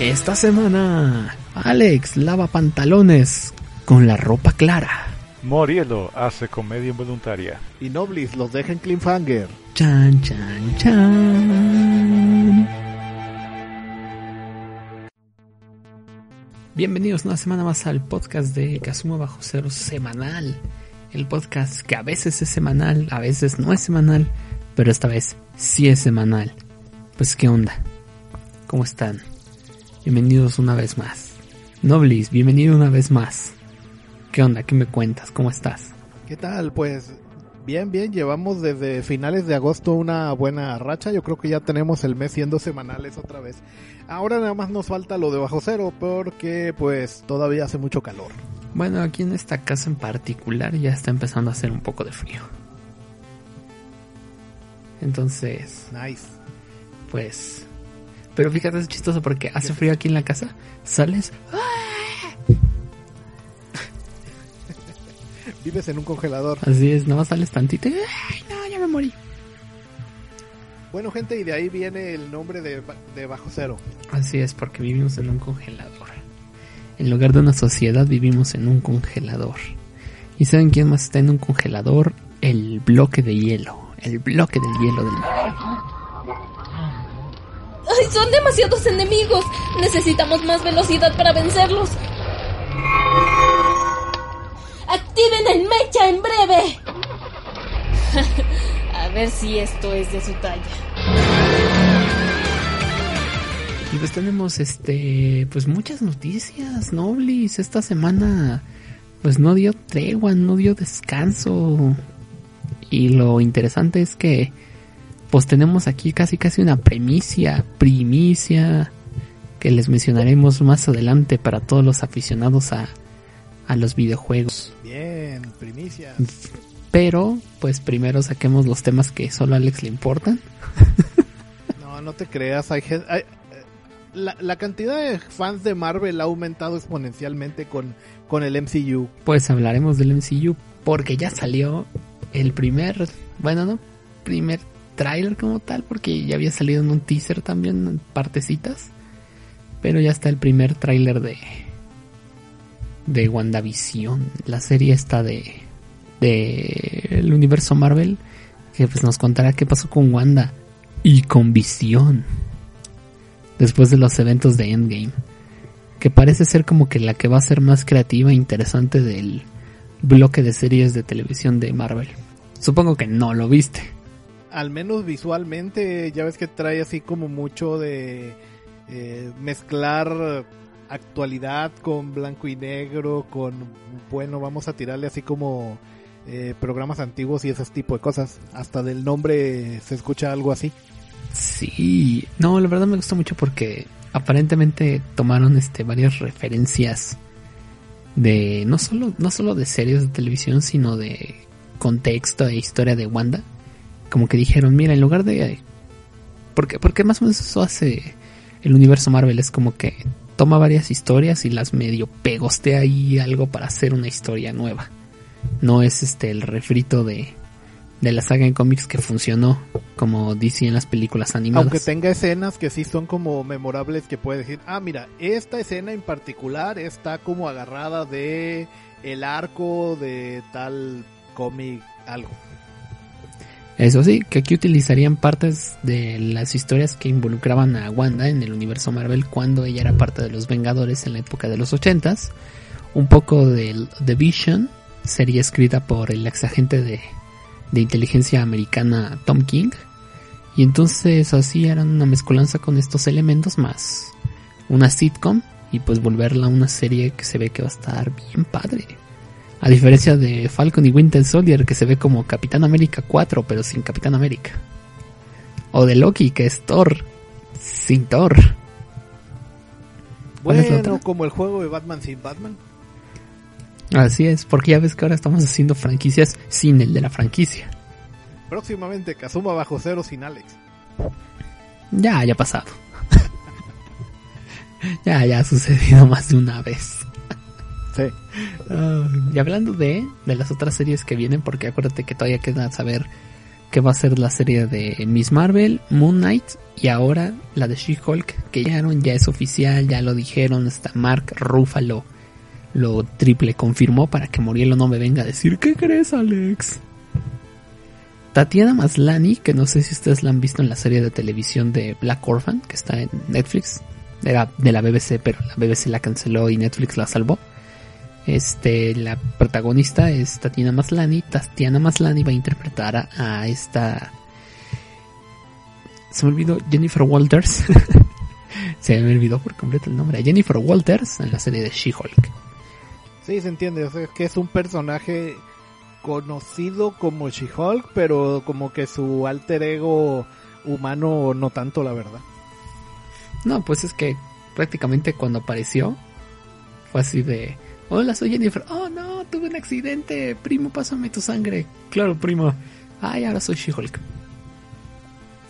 Esta semana, Alex lava pantalones con la ropa clara. Morielo hace comedia involuntaria. Y Noblis los deja en cliffhanger. Chan, chan, chan. Bienvenidos una semana más al podcast de Kazuma Bajo Cero semanal. El podcast que a veces es semanal, a veces no es semanal, pero esta vez sí es semanal. Pues qué onda, ¿cómo están? Bienvenidos una vez más. Noblis, bienvenido una vez más. ¿Qué onda? ¿Qué me cuentas? ¿Cómo estás? ¿Qué tal? Pues bien, bien, llevamos desde finales de agosto una buena racha. Yo creo que ya tenemos el mes siendo semanales otra vez. Ahora nada más nos falta lo de bajo cero porque pues todavía hace mucho calor. Bueno, aquí en esta casa en particular ya está empezando a hacer un poco de frío. Entonces, Nice. pues... Pero fíjate, es chistoso porque hace frío aquí en la casa. Sales... Vives en un congelador. Así es, nada más sales tantito y... ¡Ay, no, ya me morí! Bueno, gente, y de ahí viene el nombre de, de bajo cero. Así es, porque vivimos en un congelador. En lugar de una sociedad, vivimos en un congelador. ¿Y saben quién más está en un congelador? El bloque de hielo. El bloque del hielo del mar. ¡Ay, son demasiados enemigos! Necesitamos más velocidad para vencerlos. ¡Activen el mecha en breve! A ver si esto es de su talla. Y pues tenemos este, pues muchas noticias, Noblis. Esta semana, pues no dio tregua, no dio descanso. Y lo interesante es que, pues tenemos aquí casi casi una premicia, primicia, que les mencionaremos más adelante para todos los aficionados a, a los videojuegos. Bien, primicia. Pero, pues primero saquemos los temas que solo a Alex le importan. No, no te creas. Hay, eh, la, la cantidad de fans de Marvel ha aumentado exponencialmente con, con el MCU. pues hablaremos del MCU porque ya salió el primer, bueno, no primer tráiler como tal, porque ya había salido en un teaser también, en partecitas, pero ya está el primer tráiler de de WandaVision, la serie esta de de el universo Marvel que pues nos contará qué pasó con Wanda y con Visión después de los eventos de Endgame que parece ser como que la que va a ser más creativa e interesante del bloque de series de televisión de Marvel. Supongo que no lo viste. Al menos visualmente, ya ves que trae así como mucho de eh, mezclar actualidad con blanco y negro, con, bueno, vamos a tirarle así como eh, programas antiguos y ese tipo de cosas. Hasta del nombre se escucha algo así. Sí, no, la verdad me gustó mucho porque aparentemente tomaron este varias referencias de no solo no solo de series de televisión, sino de contexto e historia de Wanda. Como que dijeron, mira, en lugar de porque porque más o menos eso hace el universo Marvel es como que toma varias historias y las medio pegostea ahí algo para hacer una historia nueva. No es este el refrito de de la saga en cómics que funcionó como DC en las películas animadas. Aunque tenga escenas que sí son como memorables que puede decir, ah, mira, esta escena en particular está como agarrada de el arco de tal cómic, algo. Eso sí, que aquí utilizarían partes de las historias que involucraban a Wanda en el universo Marvel cuando ella era parte de los Vengadores en la época de los 80s. Un poco de The Vision, serie escrita por el ex agente de, de inteligencia americana Tom King. Y entonces así eran una mezcolanza con estos elementos más una sitcom y pues volverla una serie que se ve que va a estar bien padre. A diferencia de Falcon y Winter Soldier que se ve como Capitán América 4 pero sin Capitán América. O de Loki que es Thor sin Thor. ¿Cuál es la Bueno, como el juego de Batman sin Batman. Así es, porque ya ves que ahora estamos haciendo franquicias sin el de la franquicia. Próximamente Kazuma bajo cero sin Alex. Ya, ya ha pasado. ya, ya ha sucedido más de una vez. Y hablando de, de las otras series que vienen, porque acuérdate que todavía queda saber qué va a ser la serie de Miss Marvel, Moon Knight y ahora la de She-Hulk, que ya, ya es oficial, ya lo dijeron, hasta Mark Ruffalo lo triple confirmó para que Morielo no me venga a decir, ¿qué crees Alex? Tatiana Maslani, que no sé si ustedes la han visto en la serie de televisión de Black Orphan, que está en Netflix, era de la BBC, pero la BBC la canceló y Netflix la salvó. Este, la protagonista es Tatiana Maslani. Tatiana Maslani va a interpretar a, a esta. Se me olvidó Jennifer Walters. se me olvidó por completo el nombre. A Jennifer Walters en la serie de She-Hulk. Sí, se entiende. O sea, que es un personaje conocido como She-Hulk, pero como que su alter ego humano no tanto, la verdad. No, pues es que prácticamente cuando apareció fue así de. Hola, soy Jennifer. Oh no, tuve un accidente. Primo, pásame tu sangre. Claro, primo. Ay, ahora soy She-Hulk.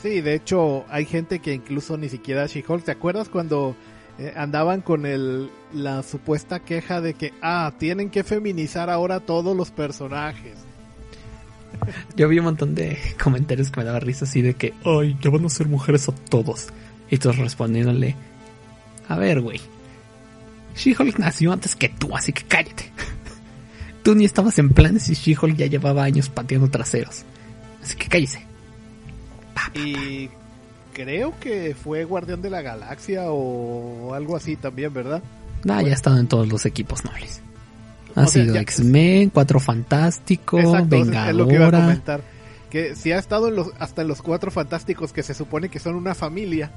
Sí, de hecho, hay gente que incluso ni siquiera She-Hulk. ¿Te acuerdas cuando eh, andaban con el, la supuesta queja de que, ah, tienen que feminizar ahora todos los personajes? Yo vi un montón de comentarios que me daba risa así de que, ay, ya van a ser mujeres a todos. Y todos respondiéndole, a ver, güey. She-Hulk nació antes que tú, así que cállate. Tú ni estabas en planes y She-Hulk ya llevaba años pateando traseros. Así que cállese. Y creo que fue Guardián de la Galaxia o algo así también, ¿verdad? Nah, ya ha estado en todos los equipos nobles. Ha O sido X-Men, Cuatro Fantásticos, Exacto, es- es lo que iba a Vengadora. comentar. Que si ha estado en los, hasta en los cuatro fantásticos que se supone que son una familia.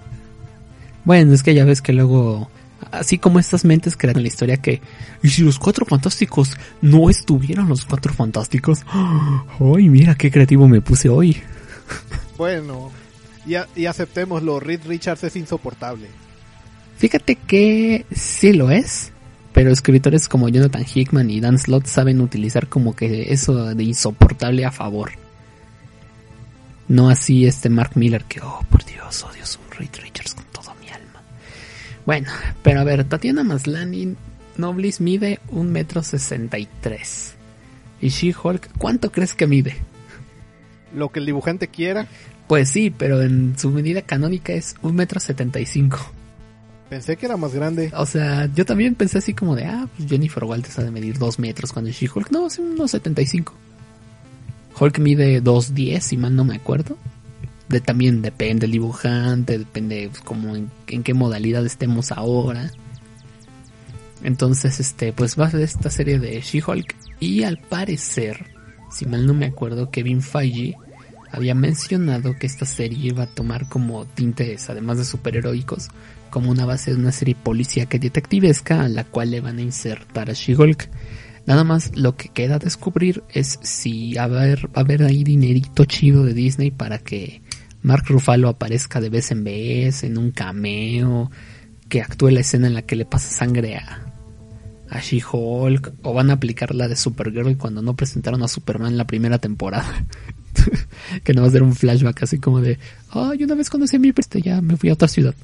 Bueno, es que ya ves que luego, así como estas mentes crean la historia que, y si los cuatro fantásticos no estuvieran los cuatro fantásticos, ¡ay, mira qué creativo me puse hoy! Bueno, y, a- y aceptémoslo, Reed Richards es insoportable. Fíjate que sí lo es, pero escritores como Jonathan Hickman y Dan Slott saben utilizar como que eso de insoportable a favor. No así este Mark Miller que, oh por Dios, odio a Reed Richards Bueno, pero a ver, Tatiana Maslany Noblis mide un metro sesenta y tres. Y She-Hulk, ¿cuánto crees que mide? Lo que el dibujante quiera. Pues sí, pero en su medida canónica es un metro setenta y cinco. Pensé que era más grande. O sea, yo también pensé así como de, ah, pues Jennifer Walters ha de medir 2 metros cuando es She-Hulk. No, es unos 75. Hulk mide 2.10, si mal no me acuerdo. De, también depende del dibujante, depende pues, como en, en qué modalidad estemos ahora. Entonces, este, pues va a ser esta serie de She-Hulk. Y al parecer, si mal no me acuerdo, Kevin Feige había mencionado que esta serie iba a tomar como tintes, además de superheroicos, como una base de una serie policíaca y detectivesca a la cual le van a insertar a She-Hulk. Nada más lo que queda descubrir es si va a haber, va a haber ahí dinerito chido de Disney para que Mark Ruffalo aparezca de vez en vez en un cameo, que actúe la escena en la que le pasa sangre a, a She-Hulk, o van a aplicar la de Supergirl cuando no presentaron a Superman la primera temporada. que no va a ser un flashback así como de, ay, una vez conocí a mi preste, ya me fui a otra ciudad.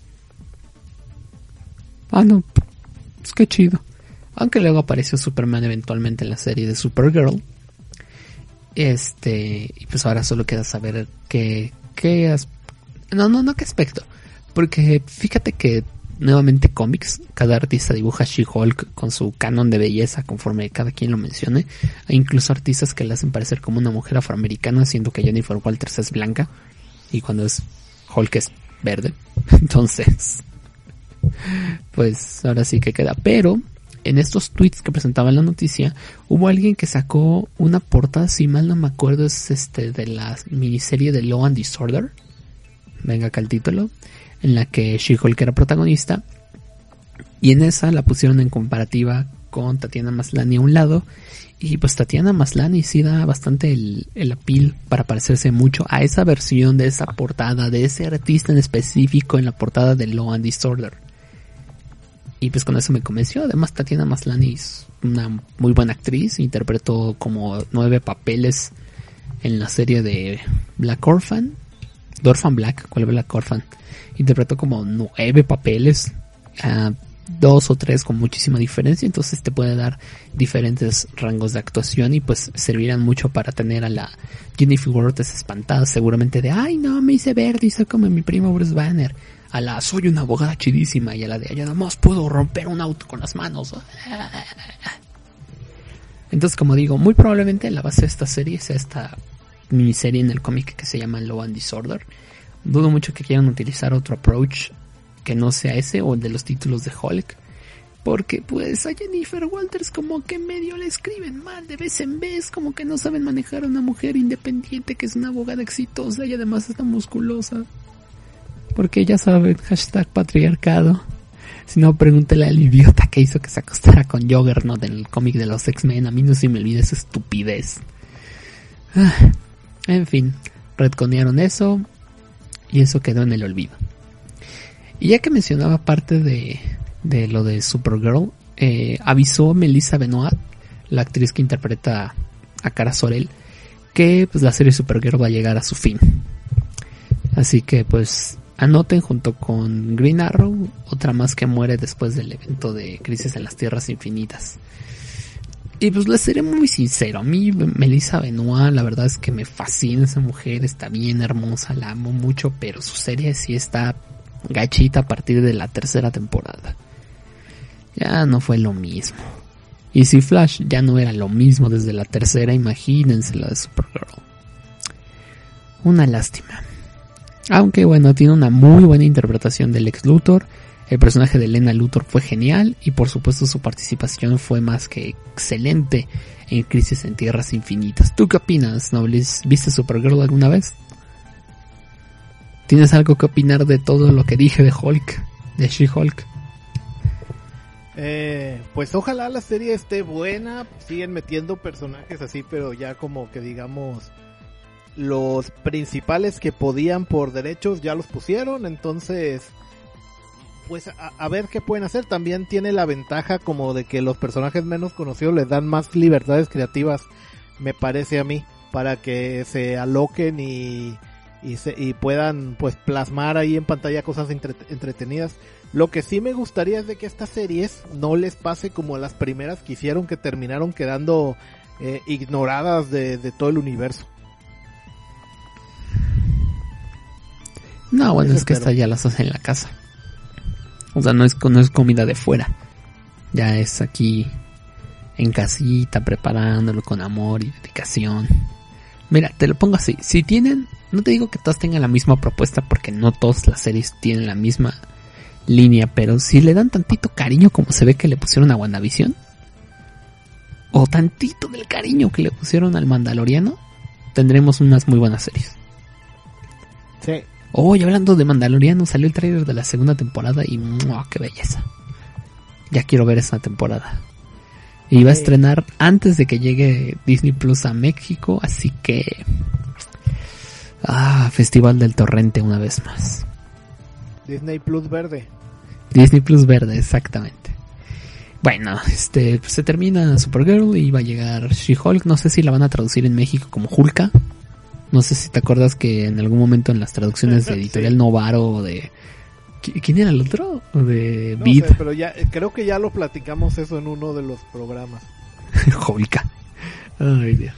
Ah, no, es que chido. Aunque luego apareció Superman eventualmente en la serie de Supergirl. Este, y pues ahora solo queda saber qué, qué, no, no, no qué aspecto. Porque fíjate que nuevamente cómics, cada artista dibuja She-Hulk con su canon de belleza conforme cada quien lo mencione. Hay incluso artistas que la hacen parecer como una mujer afroamericana, siendo que Jennifer Walters es blanca. Y cuando es Hulk es verde. Entonces, pues ahora sí que queda. Pero en estos tweets que presentaban la noticia, hubo alguien que sacó una portada, si mal no me acuerdo, es este de la miniserie de Law and Disorder. Venga acá el título. En la que She-Hulk era protagonista. Y en esa la pusieron en comparativa con Tatiana Maslany a un lado. Y pues Tatiana Maslany sí da bastante el, el appeal para parecerse mucho a esa versión de esa portada, de ese artista en específico en la portada de Law and Disorder. Y pues con eso me convenció. Además, Tatiana Maslany es una muy buena actriz. Interpretó como nueve papeles en la serie de Black Orphan. The Orphan Black, ¿cuál es Black Orphan? Interpretó como nueve papeles. ah, dos o tres con muchísima diferencia. Entonces te puede dar diferentes rangos de actuación. Y pues servirán mucho para tener a la Jennifer Lawrence espantada. Seguramente de, ay no, me hice verde y soy como mi primo Bruce Banner. A la soy una abogada chidísima y a la de allá nada más puedo romper un auto con las manos. Entonces, como digo, muy probablemente la base de esta serie sea esta miniserie en el cómic que se llama Law and Disorder. Dudo mucho que quieran utilizar otro approach que no sea ese o el de los títulos de Hulk. Porque pues a Jennifer Walters como que medio le escriben mal de vez en vez, como que no saben manejar a una mujer independiente que es una abogada exitosa y además está musculosa. Porque ya saben, hashtag patriarcado. Si no, pregúntele al idiota que hizo que se acostara con Juggernaut en el cómic de los X-Men. A mí no se me olvida esa estupidez. Ah, en fin, retconearon eso y eso quedó en el olvido. Y ya que mencionaba parte de, de lo de Supergirl, eh, avisó Melissa Benoit, la actriz que interpreta a Cara Sorel, que pues la serie Supergirl va a llegar a su fin. Así que pues anoten junto con Green Arrow, otra más que muere después del evento de Crisis en las Tierras Infinitas. Y pues les seré muy sincero, a mí Melissa Benoit la verdad es que me fascina esa mujer, está bien hermosa, la amo mucho, pero su serie sí está gachita a partir de la tercera temporada. Ya no fue lo mismo. Y si Flash ya no era lo mismo desde la tercera, imagínense la de Supergirl. Una lástima. Aunque bueno, tiene una muy buena interpretación del ex Luthor. El personaje de Lena Luthor fue genial y por supuesto su participación fue más que excelente en Crisis en Tierras Infinitas. ¿Tú qué opinas, Noblis? ¿Viste Supergirl alguna vez? ¿Tienes algo que opinar de todo lo que dije de Hulk? De She-Hulk. Eh, pues ojalá la serie esté buena, siguen metiendo personajes así, pero ya como que digamos los principales que podían por derechos ya los pusieron, entonces pues a, a, ver qué pueden hacer. También tiene la ventaja como de que los personajes menos conocidos les dan más libertades creativas, me parece a mí, para que se aloquen y, y, se, y puedan pues plasmar ahí en pantalla cosas entre, entretenidas. Lo que sí me gustaría es de que estas series no les pase como las primeras que hicieron que terminaron quedando eh, ignoradas de todo el universo. No, bueno, Eso es que esta ya las hace en la casa. O sea, no es, no es comida de fuera. Ya es aquí en casita, preparándolo con amor y dedicación. Mira, te lo pongo así. Si tienen, no te digo que todas tengan la misma propuesta porque no todas las series tienen la misma línea, pero si le dan tantito cariño como se ve que le pusieron a WandaVision, o tantito del cariño que le pusieron al Mandaloriano, tendremos unas muy buenas series. Sí. Oh, y hablando de Mandaloriano, salió el trailer de la segunda temporada y ¡mua, qué belleza! Ya quiero ver esa temporada. Y va a estrenar antes de que llegue Disney Plus a México, así que... Ah, Festival del Torrente una vez más. Disney Plus verde. Disney Plus verde, exactamente. Bueno, este se termina Supergirl y va a llegar She-Hulk. No sé si la van a traducir en México como Hulka. No sé si te acuerdas que en algún momento en las traducciones de Editorial sí. Novaro o de ¿Quién era el otro? De no Beat. Sé, pero ya creo que ya lo platicamos eso en uno de los programas. Hulka. Ay, Dios.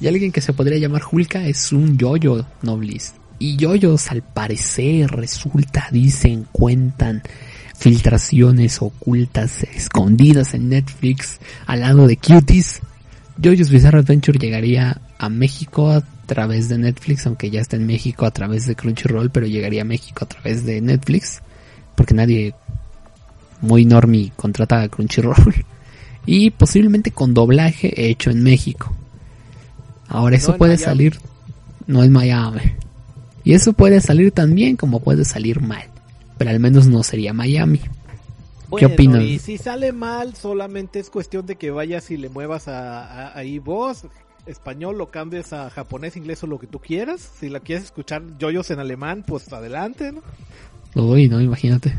Y alguien que se podría llamar Hulka es un yoyo Noblis. Y yoyos al parecer resulta, dicen, cuentan filtraciones ocultas, escondidas en Netflix al lado de Cuties. Jojo's Bizarre Adventure llegaría a México a través de Netflix, aunque ya está en México a través de Crunchyroll, pero llegaría a México a través de Netflix, porque nadie muy normie contrata a Crunchyroll. Y posiblemente con doblaje hecho en México. Ahora eso no puede Miami. salir, no en Miami. Y eso puede salir también como puede salir mal. Pero al menos no sería Miami. Bueno, ¿Qué opinas? Y si sale mal, solamente es cuestión de que vayas y le muevas a, a, ahí vos, español, lo cambies a japonés, inglés o lo que tú quieras. Si la quieres escuchar yoyos en alemán, pues adelante, ¿no? Uy, no, imagínate.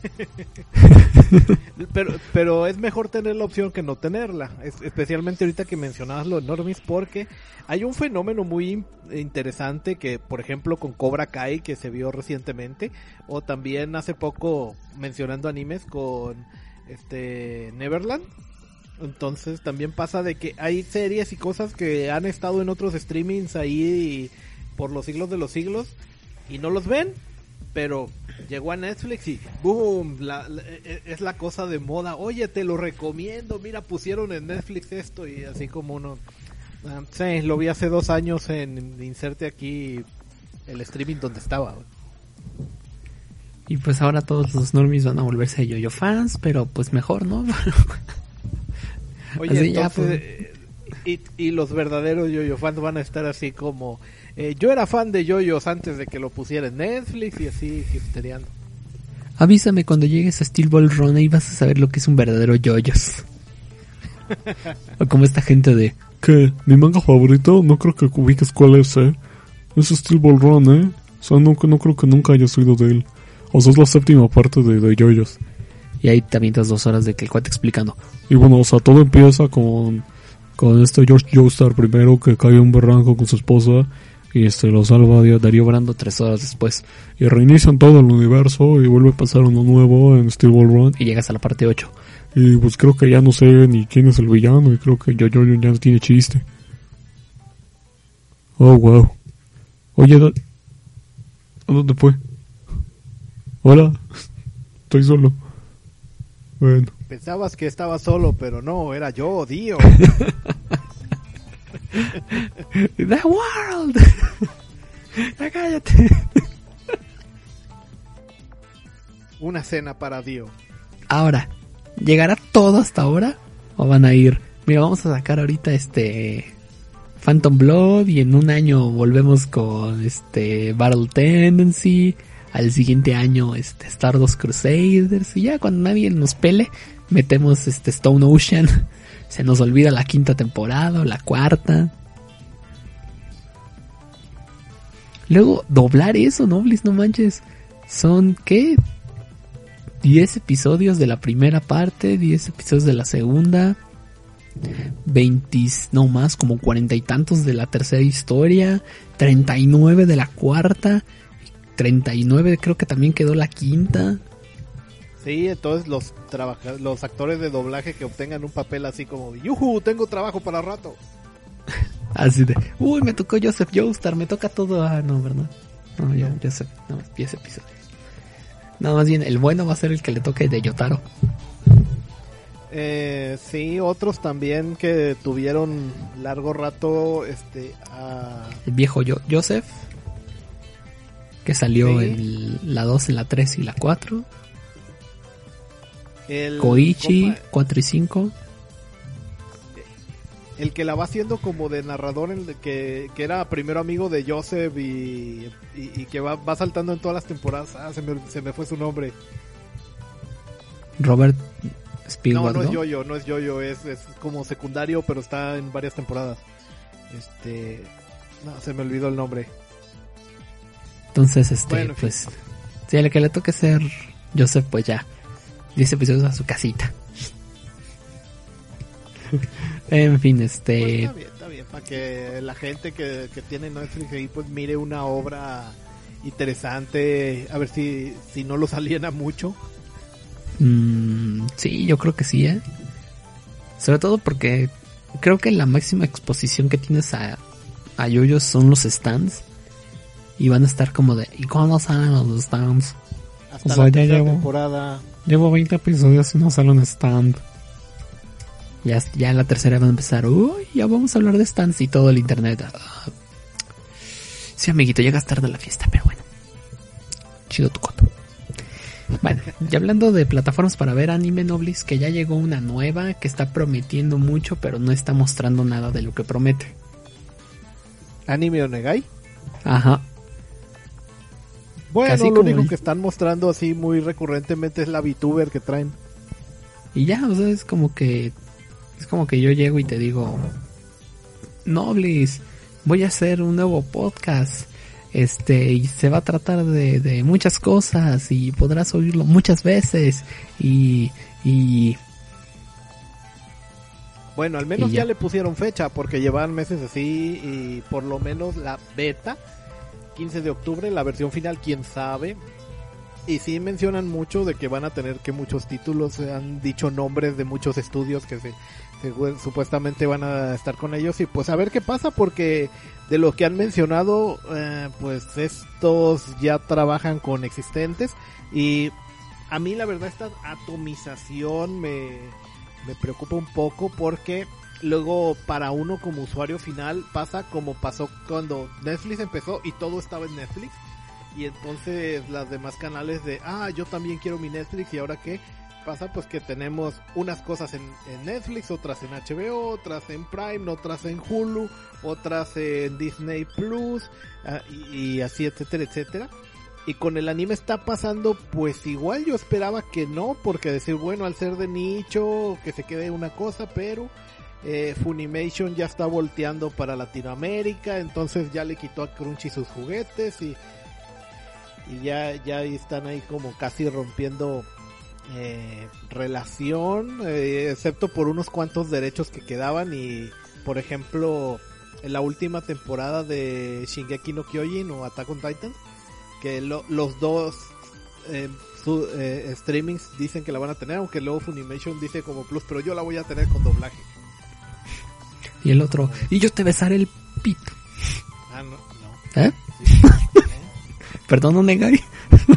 pero, pero es mejor tener la opción que no tenerla, es- especialmente ahorita que mencionabas lo de Normis, porque hay un fenómeno muy in- interesante que, por ejemplo, con Cobra Kai, que se vio recientemente, o también hace poco mencionando animes con este Neverland. Entonces también pasa de que hay series y cosas que han estado en otros streamings ahí por los siglos de los siglos y no los ven, pero llegó a Netflix y boom, la- la- e- es la cosa de moda. Oye, te lo recomiendo. Mira, pusieron en Netflix esto y así como uno. ah, sí, lo vi hace dos años en inserte aquí el streaming donde estaba. Y pues ahora todos los normies van a volverse yo-yo fans, pero pues mejor, ¿no? Oye, Así ya, entonces, eh, y, y los verdaderos yoyo fans van a estar así como. eh, yo era fan de yoyos antes de que lo pusiera en Netflix y así hipstereando. Avísame cuando llegues a Steel Ball Run y vas a saber lo que es un verdadero yoyos. o como esta gente de... ¿Qué? ¿Mi manga favorito? No creo que ubiques cuál es, ¿eh? Es Steel Ball Run, ¿eh? O sea, no, no creo que nunca hayas oído de él. O sea, es la séptima parte de, de Yoyos. Y ahí te avientas dos horas de que el cuate explicando. Y bueno, o sea, todo empieza con, con este George Joestar primero que cae en un barranco con su esposa y este lo salva Darío- Darío Brando tres horas después. y reinician todo el universo y vuelve a pasar uno nuevo en Steel Ball Run. Y llegas a la parte 8. Y pues creo que ya no sé ni quién es el villano y creo que Yo Yo ya no tiene chiste. Oh, wow. Oye, ¿dó- ¿a dónde fue? Hola. Estoy solo. Bueno. Pensabas que estaba solo, pero no, era yo, Dio. The World. ya cállate. Una cena para Dio. Ahora, ¿llegará todo hasta ahora? ¿O van a ir? Mira, vamos a sacar ahorita este Phantom Blood y en un año volvemos con este Battle Tendency. Al siguiente año este Stardust Crusaders y ya cuando nadie nos pele metemos este Stone Ocean. Se nos olvida la quinta temporada la cuarta. Luego doblar eso, ¿no, Bliss? No manches. Son, ¿qué? 10 episodios de la primera parte, 10 episodios de la segunda, 20, no más, como cuarenta y tantos de la tercera historia, 39 de la cuarta, 39 creo que también quedó la quinta. Sí, entonces los los actores de doblaje que obtengan un papel así como, ¡yujú! Tengo trabajo para rato. Así de, uy, me tocó Joseph Joestar, me toca todo. Ah, no, ¿verdad? No, ya, Joseph, no, 10 episodios. No, más bien, el bueno va a ser el que le toque de Yotaro. Eh, sí, otros también que tuvieron largo rato, este, a- El viejo Yo- Joseph, que salió Sí. en la 2, en la 3 y la 4. el Koichi, compa- 4 y 5. el que la va haciendo como de narrador, el que, que era primero amigo de Joseph y, y, y que va, va saltando en todas las temporadas. Ah, se me, se me fue su nombre. Robert No, Spielberg, no es ¿no? Yoyo, no es Yoyo, es, es como secundario, pero está en varias temporadas. Este, no, se me olvidó el nombre. Entonces, este, Bueno, pues, si al que le toque ser Joseph, pues ya, 10 episodios a su casita. en fin, Pues este, está bien, está bien, para que la gente que, que tiene Netflix ahí pues mire una obra interesante, a ver si, si no los aliena mucho. mm, sí, yo creo que sí, ¿eh? Sobre todo porque creo que la máxima exposición que tienes a, a yoyos son los stands. Y van a estar como de, ¿y cuándo salen los stands? Hasta O sea, la ya tercera llevo- temporada. Llevo 20 episodios y no sale un stand. Ya, ya en la tercera van a empezar, uy, ya vamos a hablar de stands y todo el internet. Ah, Sí, amiguito, llegas tarde a la fiesta, pero bueno. Chido tu coto. Bueno, y hablando de plataformas para ver anime Noblis, que ya llegó una nueva que está prometiendo mucho, pero no está mostrando nada de lo que promete. Anime Onegai. Ajá. Bueno, Casi lo único el- que están mostrando así muy recurrentemente es la VTuber que traen. Y ya, o sea, es como que. Es como que yo llego y te digo. Noblis, voy a hacer un nuevo podcast. este, y se va a tratar de, de muchas cosas y podrás oírlo muchas veces y, y Bueno, al menos ya. ya. le pusieron fecha porque llevan meses así y por lo menos la beta 15 de octubre, la versión final quién sabe. Y sí mencionan mucho de que van a tener que muchos títulos, han dicho nombres de muchos estudios que se, se- supuestamente van a estar con ellos y pues a ver qué pasa porque de lo que han mencionado eh, pues estos ya trabajan con existentes y a mí la verdad esta atomización me, me preocupa un poco porque luego para uno como usuario final pasa como pasó cuando Netflix empezó y todo estaba en Netflix. Y entonces las demás canales de ah yo también quiero mi Netflix y ahora qué pasa pues que tenemos unas cosas en, Netflix otras en HBO otras en Prime otras en Hulu otras en Disney Plus ah, y así etcétera etcétera. Y con el anime está pasando, pues igual yo esperaba que no, porque decir, bueno, al ser de nicho, que se quede una cosa, pero eh, Funimation ya está volteando para Latinoamérica, entonces ya le quitó a Crunchy sus juguetes y, ya, ya están ahí como casi rompiendo eh, relación, eh, excepto por unos cuantos derechos que quedaban y, por ejemplo, en la última temporada de Shingeki no Kyojin o Attack on Titan, que lo- los dos eh, streamings dicen que la van a tener, aunque luego Funimation dice como plus, pero yo la voy a tener con doblaje. Y el otro, y yo te besaré el pito. Ah, no, no. ¿Eh? Sí. Perdón, Onegai.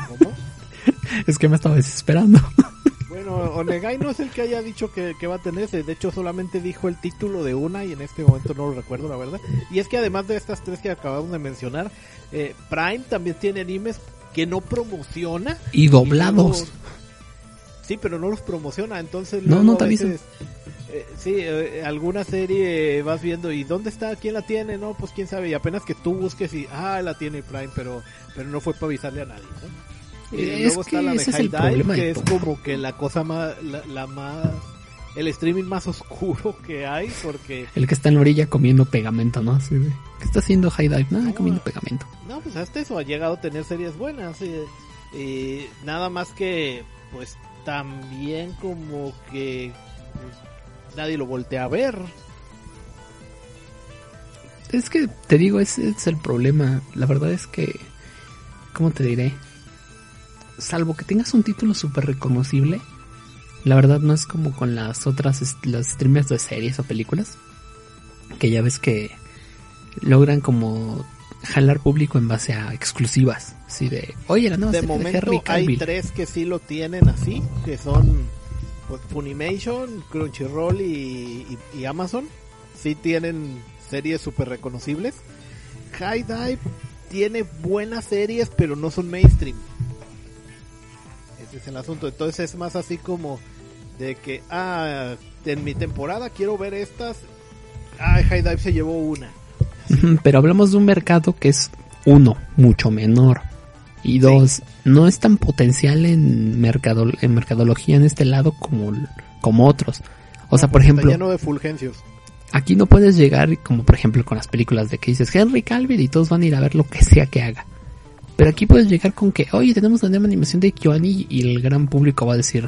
¿Cómo? es que me estaba desesperando. Bueno, Onegai no es el que haya dicho que, que va a tener de hecho solamente dijo el título de una y en este momento no lo recuerdo la verdad. Y es que además de estas tres que acabamos de mencionar, eh, Prime también tiene animes que no promociona. Y y doblados. luego- Sí, pero no los promociona, entonces No, no te aviso. veces, eh, sí, eh, alguna serie vas viendo y ¿dónde está? ¿Quién la tiene? No, pues quién sabe, y apenas que tú busques y, ah, la tiene Prime, pero, pero no fue para avisarle a nadie, ¿no? Y Es luego está la de High Dive, que es como que la cosa más, la, la más, el streaming más oscuro que hay, porque, El que está en la orilla comiendo pegamento, ¿no? ¿qué está haciendo High Dive? Nada, comiendo pegamento. no, pues hasta eso ha llegado a tener series buenas, y nada más que, pues también como que nadie lo voltea a ver. Es que te digo, ese es el problema. La verdad es que, ¿cómo te diré? Salvo que tengas un título súper reconocible, la verdad no es como con las otras, las streamers de series o películas, que ya ves que logran como jalar público en base a exclusivas. Así de, oye, la nueva de serie de momento Henry hay tres que sí lo tienen así, que son pues, Funimation, Crunchyroll y, y- Amazon. Sí tienen series súper reconocibles. High Dive tiene buenas series, pero no son mainstream. Ese es el asunto. Entonces es más así como de que, ah, en mi temporada quiero ver estas. Ah, High Dive se llevó una. Pero hablamos de un mercado que es uno, mucho menor. Y dos, no es tan potencial en, mercado, en mercadología en este lado como, como otros. O sea, por Está ejemplo, lleno de fulgencios. aquí no puedes llegar como por ejemplo con las películas de que dices Henry Calvin y todos van a ir a ver lo que sea que haga. Pero aquí puedes llegar con que, oye, tenemos la nueva animación de Kyoani y el gran público va a decir,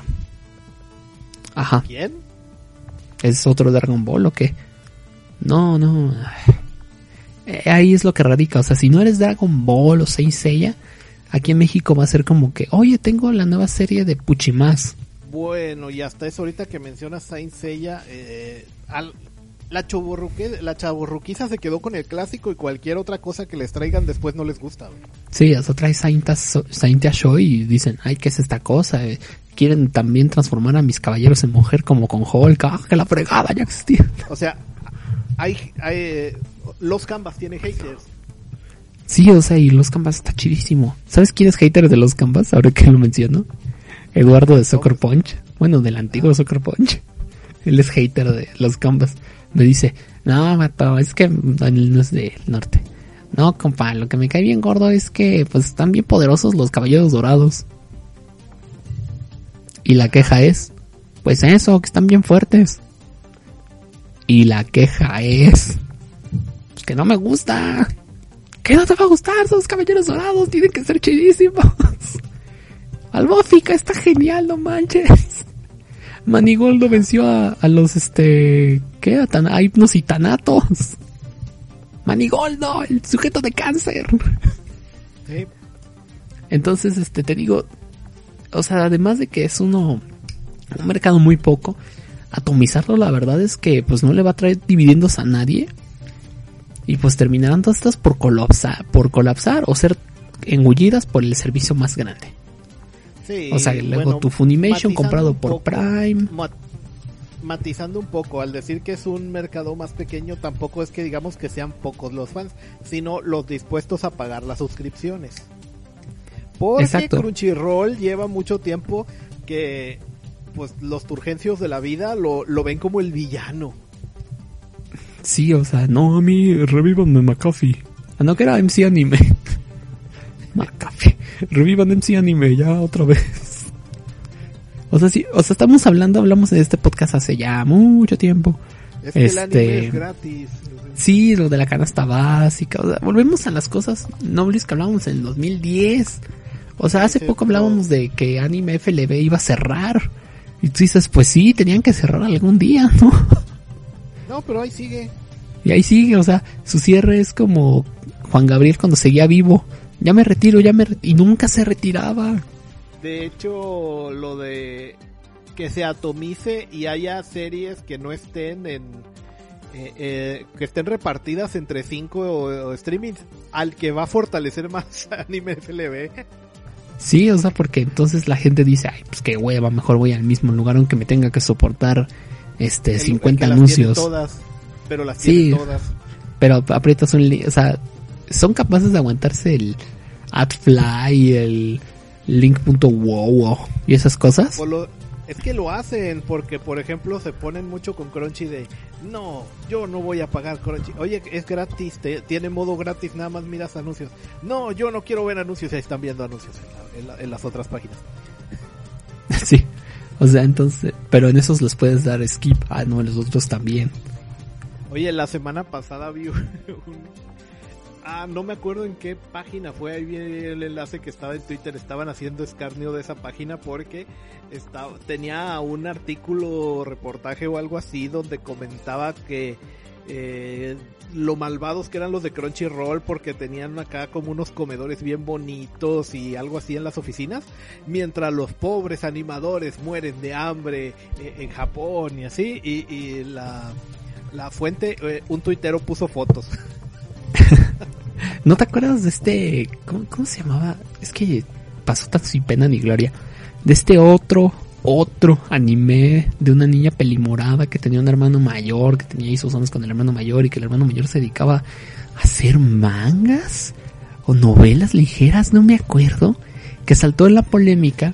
ajá, ¿Quién? ¿Es otro Dragon Ball o qué? No, no. Eh, Ahí es lo que radica. O sea, si no eres Dragon Ball o Saint Seiya, aquí en México va a ser como que, oye, tengo la nueva serie de Puchimas. Bueno, y hasta eso ahorita que mencionas Saint Seiya, eh, al- la, la chavorruquiza se quedó con el clásico y cualquier otra cosa que les traigan después no les gusta. Sí, hasta trae Saint Saint Show y dicen, ay, ¿qué es esta cosa? Eh, Quieren también transformar a mis caballeros en mujer como con Hulk. Ah, que la fregada ya existía. O sea, hay, hay eh, los Canvas tiene haters. Sí, o sea, y los Canvas está chidísimo. ¿Sabes quién es hater de los Canvas? Ahora que lo menciono. Eduardo de Soccer Punch. Bueno, del antiguo Soccer Punch. Él es hater de los Canvas. Me dice, no, mato, es que no es del norte. No, compa, lo que me cae bien gordo es que pues están bien poderosos los caballeros dorados. Y la queja es, pues eso, que están bien fuertes. Y la queja es, pues que no me gusta. ¿Qué no te va a gustar? Son los caballeros dorados, tienen que ser chidísimos. Albófica está genial, no manches. Manigoldo venció a, a los este. ¿Qué? A, tan, a hipnos y tanatos. Manigoldo, el sujeto de cáncer. Sí. Entonces, este, te digo, o sea, además de que es uno, un mercado muy poco, atomizarlo la verdad es que pues no le va a traer dividendos a nadie. Y pues terminarán todas estas por colapsar, por colapsar o ser engullidas por el servicio más grande. Sí, O sea, luego bueno, tu Funimation comprado por poco, Prime. ma- matizando un poco, al decir que es un mercado más pequeño, tampoco es que digamos que sean pocos los fans, sino los dispuestos a pagar las suscripciones. Porque Exacto. Crunchyroll lleva mucho tiempo que pues los turgencios de la vida lo, lo ven como el villano. Sí, o sea, no. No, a mí, revívanme McAfee. Ah, no que era MC Anime. McAfee. Revivan MC Anime ya otra vez. O sea, sí, o sea, estamos hablando, hablamos de este podcast hace ya mucho tiempo. Es que el anime Este- es gratis. Sí, lo de la canasta básica. O sea, volvemos a las cosas nobles que hablábamos en el 2010. O sea, hace poco hablábamos de que Anime FLB iba a cerrar. Y tú dices, pues sí, tenían que cerrar algún día, ¿no? No, pero ahí sigue. Y ahí sigue, o sea, su cierre es como Juan Gabriel cuando seguía vivo. Ya me retiro, ya me... re- Y nunca se retiraba. De hecho, lo de que se atomice y haya series que no estén en eh, eh, que estén repartidas entre cinco o, o streamings, al que va a fortalecer más anime FLB. Sí, o sea, porque entonces la gente dice, ay, pues qué hueva, mejor voy al mismo lugar aunque me tenga que soportar este El- 50 que las anuncios. tiene todas, pero las Sí. todas. pero aprietas un li- o sea, son capaces de aguantarse el AdFly, el link.wow y esas cosas. Lo- es que lo hacen porque, por ejemplo, se ponen mucho con Crunchy de, no, yo no voy a pagar Crunchy. Oye, es gratis, te- tiene modo gratis, nada más miras anuncios. No, yo no quiero ver anuncios, ahí están viendo anuncios en, la- en la- en las otras páginas. O sea, entonces, pero en esos los puedes dar skip. Ah, no, en los otros también. Oye, la semana pasada vi un... Ah, no me acuerdo en qué página fue, ahí vi el enlace que estaba en Twitter, estaban haciendo escarnio de esa página porque estaba, tenía un artículo, reportaje o algo así donde comentaba que eh, lo malvados que eran los de Crunchyroll porque tenían acá como unos comedores bien bonitos y algo así en las oficinas, mientras los pobres animadores mueren de hambre eh, en Japón y así, y, la fuente, eh, un tuitero puso fotos. ¿No te acuerdas de este, cómo, cómo se llamaba? Es que pasó tan sin pena ni gloria. De este otro, otro anime de una niña pelimorada que tenía un hermano mayor, que tenía ahí sus zonas con el hermano mayor y que el hermano mayor se dedicaba a hacer mangas o novelas ligeras, no me acuerdo, que saltó en la polémica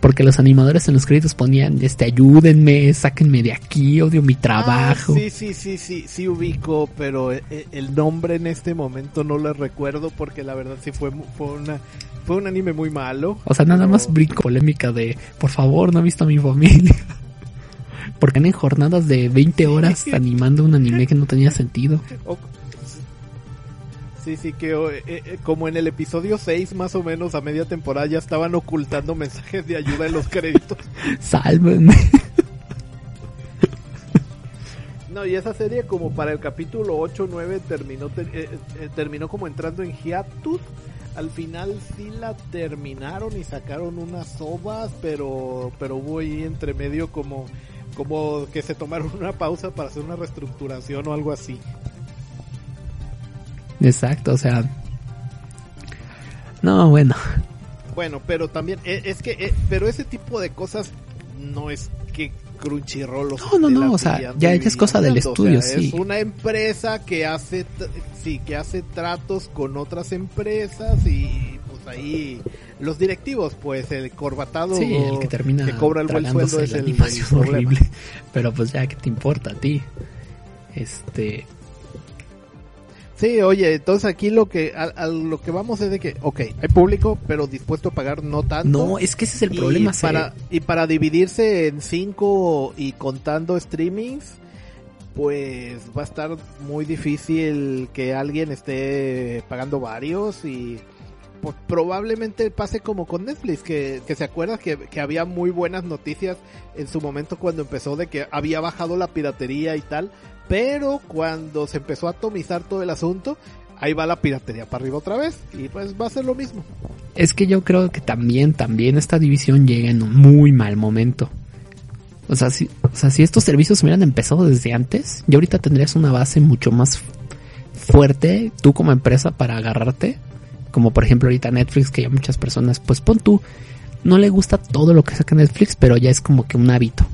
porque los animadores en los créditos ponían, este, ayúdenme, sáquenme de aquí, odio mi trabajo. Ah, sí, sí, sí, sí, sí ubico, pero eh, eh, el nombre en este momento no lo recuerdo porque la verdad sí fue, fue una, fue un anime muy malo. O sea, nada pero- más brinco polémica de, por favor, no he visto a mi familia. Porque en jornadas de 20 horas animando un anime que no tenía sentido. Sí, sí, que eh, eh, como en el episodio 6 más o menos a media temporada ya estaban ocultando mensajes de ayuda en los créditos. Sálvenme. No, y esa serie como para el capítulo 8 9 terminó te- eh, eh, terminó como entrando en hiatus. Al final sí la terminaron y sacaron unas ovas, pero pero hubo ahí entre medio como como que se tomaron una pausa para hacer una reestructuración o algo así. Exacto, o sea. No, bueno. Bueno, pero también eh, es que eh, pero ese tipo de cosas no es que Crunchyroll No, no, no, o sea, ya- ya es cosa del estudio, o sea, sí. Es una empresa que hace sí, que hace tratos con otras empresas y pues ahí los directivos, pues el corbatado Sí, el que termina que cobra el buen sueldo es el, el horrible. Pero pues ya, ¿qué te importa a ti? Este... Sí, oye, entonces aquí lo que a, a lo que vamos es de que, ok, hay público, pero dispuesto a pagar no tanto. No, es que ese es el Y problema. se- para, y para dividirse en cinco y contando streamings, pues va a estar muy difícil que alguien esté pagando varios y pues, probablemente pase como con Netflix, que, que se acuerda que, que había muy buenas noticias en su momento cuando empezó de que había bajado la piratería y tal, pero cuando se empezó a atomizar todo el asunto, ahí va la piratería para arriba otra vez y pues va a ser lo mismo. Es que yo creo que también, también esta división llega en un muy mal momento. O sea, si, o sea, si estos servicios hubieran empezado desde antes, ya ahorita tendrías una base mucho más fuerte tú como empresa para agarrarte. Como por ejemplo ahorita Netflix, que ya muchas personas, pues pon tú, no le gusta todo lo que saca Netflix, pero ya es como que un hábito.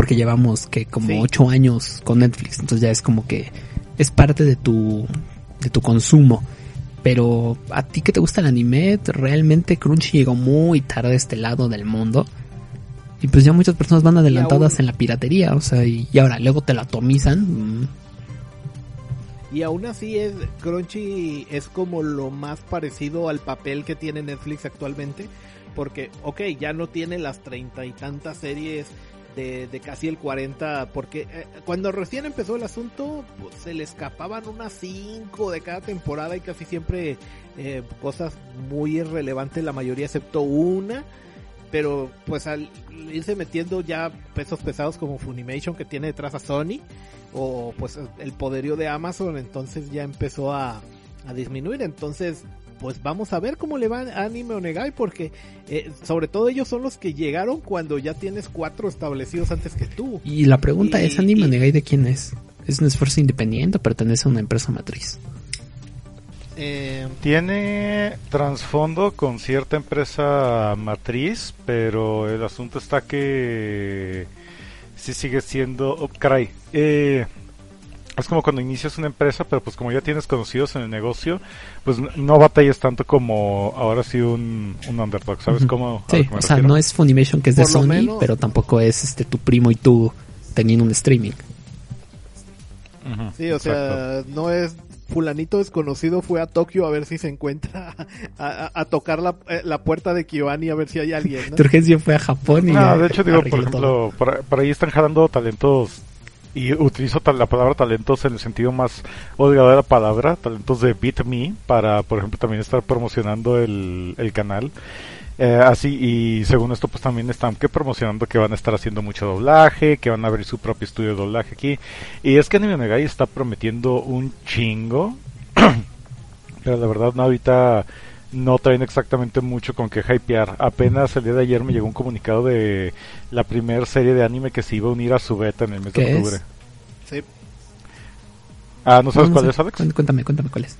Porque llevamos que como Sí. ocho años con Netflix, entonces ya es como que es parte de tu, de tu consumo. Pero a ti que te gusta el anime, realmente Crunchy llegó muy tarde a este lado del mundo. Y pues ya muchas personas van adelantadas aún- en la piratería, o sea, y, y ahora luego te la atomizan. mm, Y aún así es Crunchy es como lo más parecido al papel que tiene Netflix actualmente, porque ok, ya no tiene las treinta y tantas series de, de casi el 40, porque eh, cuando recién empezó el asunto pues, se le escapaban unas 5 de cada temporada y casi siempre eh, cosas muy irrelevantes, la mayoría excepto una. Pero pues al irse metiendo ya pesos pesados como Funimation que tiene detrás a Sony, o pues el poderío de Amazon entonces ya empezó a, a disminuir entonces pues vamos a ver cómo le va a Anime Onegai porque eh, sobre todo ellos son los que llegaron cuando ya tienes cuatro establecidos antes que tú Y la pregunta Y- es, ¿Anime y- Negai de quién es? ¿Es un esfuerzo independiente o pertenece a una empresa matriz? Eh, Tiene trasfondo con cierta empresa matriz, pero el asunto está que sí sigue siendo... Oh, caray. Eh, es como cuando inicias una empresa, pero pues como ya tienes conocidos en el negocio, pues no batallas tanto como ahora sí un, un underdog, ¿sabes cómo? Sí, o sea, refiero? no es Funimation que es de Por lo Sony, menos- pero tampoco es este tu primo y tú teniendo un streaming. Sí o sea no es fulanito desconocido fue a Tokio a ver si se encuentra a, a- a tocar la, eh, la puerta de Kiwani a ver si hay alguien ¿no? Tu urgencia fue a Japón y No, ya de hecho digo, por ejemplo, por, por ahí están jalando talentos y utilizo la palabra talentos en el sentido más obligado de la palabra, talentos de Beat Me para, por ejemplo, también estar promocionando el, el canal. Eh, así, y según esto, pues también están que promocionando que van a estar haciendo mucho doblaje, que van a abrir su propio estudio de doblaje aquí. Y es que Anime Negai está prometiendo un chingo, pero la verdad, no, ahorita no traen exactamente mucho con qué hypear. Apenas el día de ayer me llegó un comunicado de la primera serie de anime que se iba a unir a su beta en el mes de octubre. Sí. Ah, ¿no sabes No, no cuál sé. es, Alex? Cuéntame, Cuéntame, cuál es.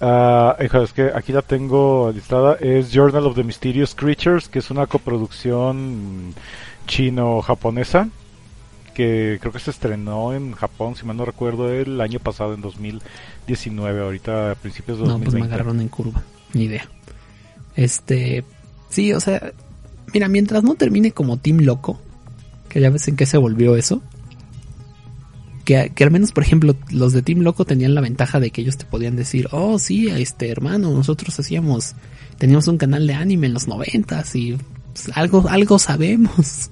Ah, hija, es que aquí la tengo listada. Es Journal of the Mysterious Creatures, que es una coproducción chino-japonesa. Que creo que se estrenó en Japón, si mal no recuerdo, el año pasado, en 2019, ahorita a principios de No, pues me 2020. agarraron en curva. Ni idea. Este. Sí, o sea. Mira, mientras no termine como Team Loco. Que ya ves en qué se volvió eso. Que, que al menos, por ejemplo, los de Team Loco tenían la ventaja de que ellos te podían decir, oh, sí, este hermano, nosotros hacíamos, teníamos un canal de anime en los noventas y pues, algo, algo sabemos.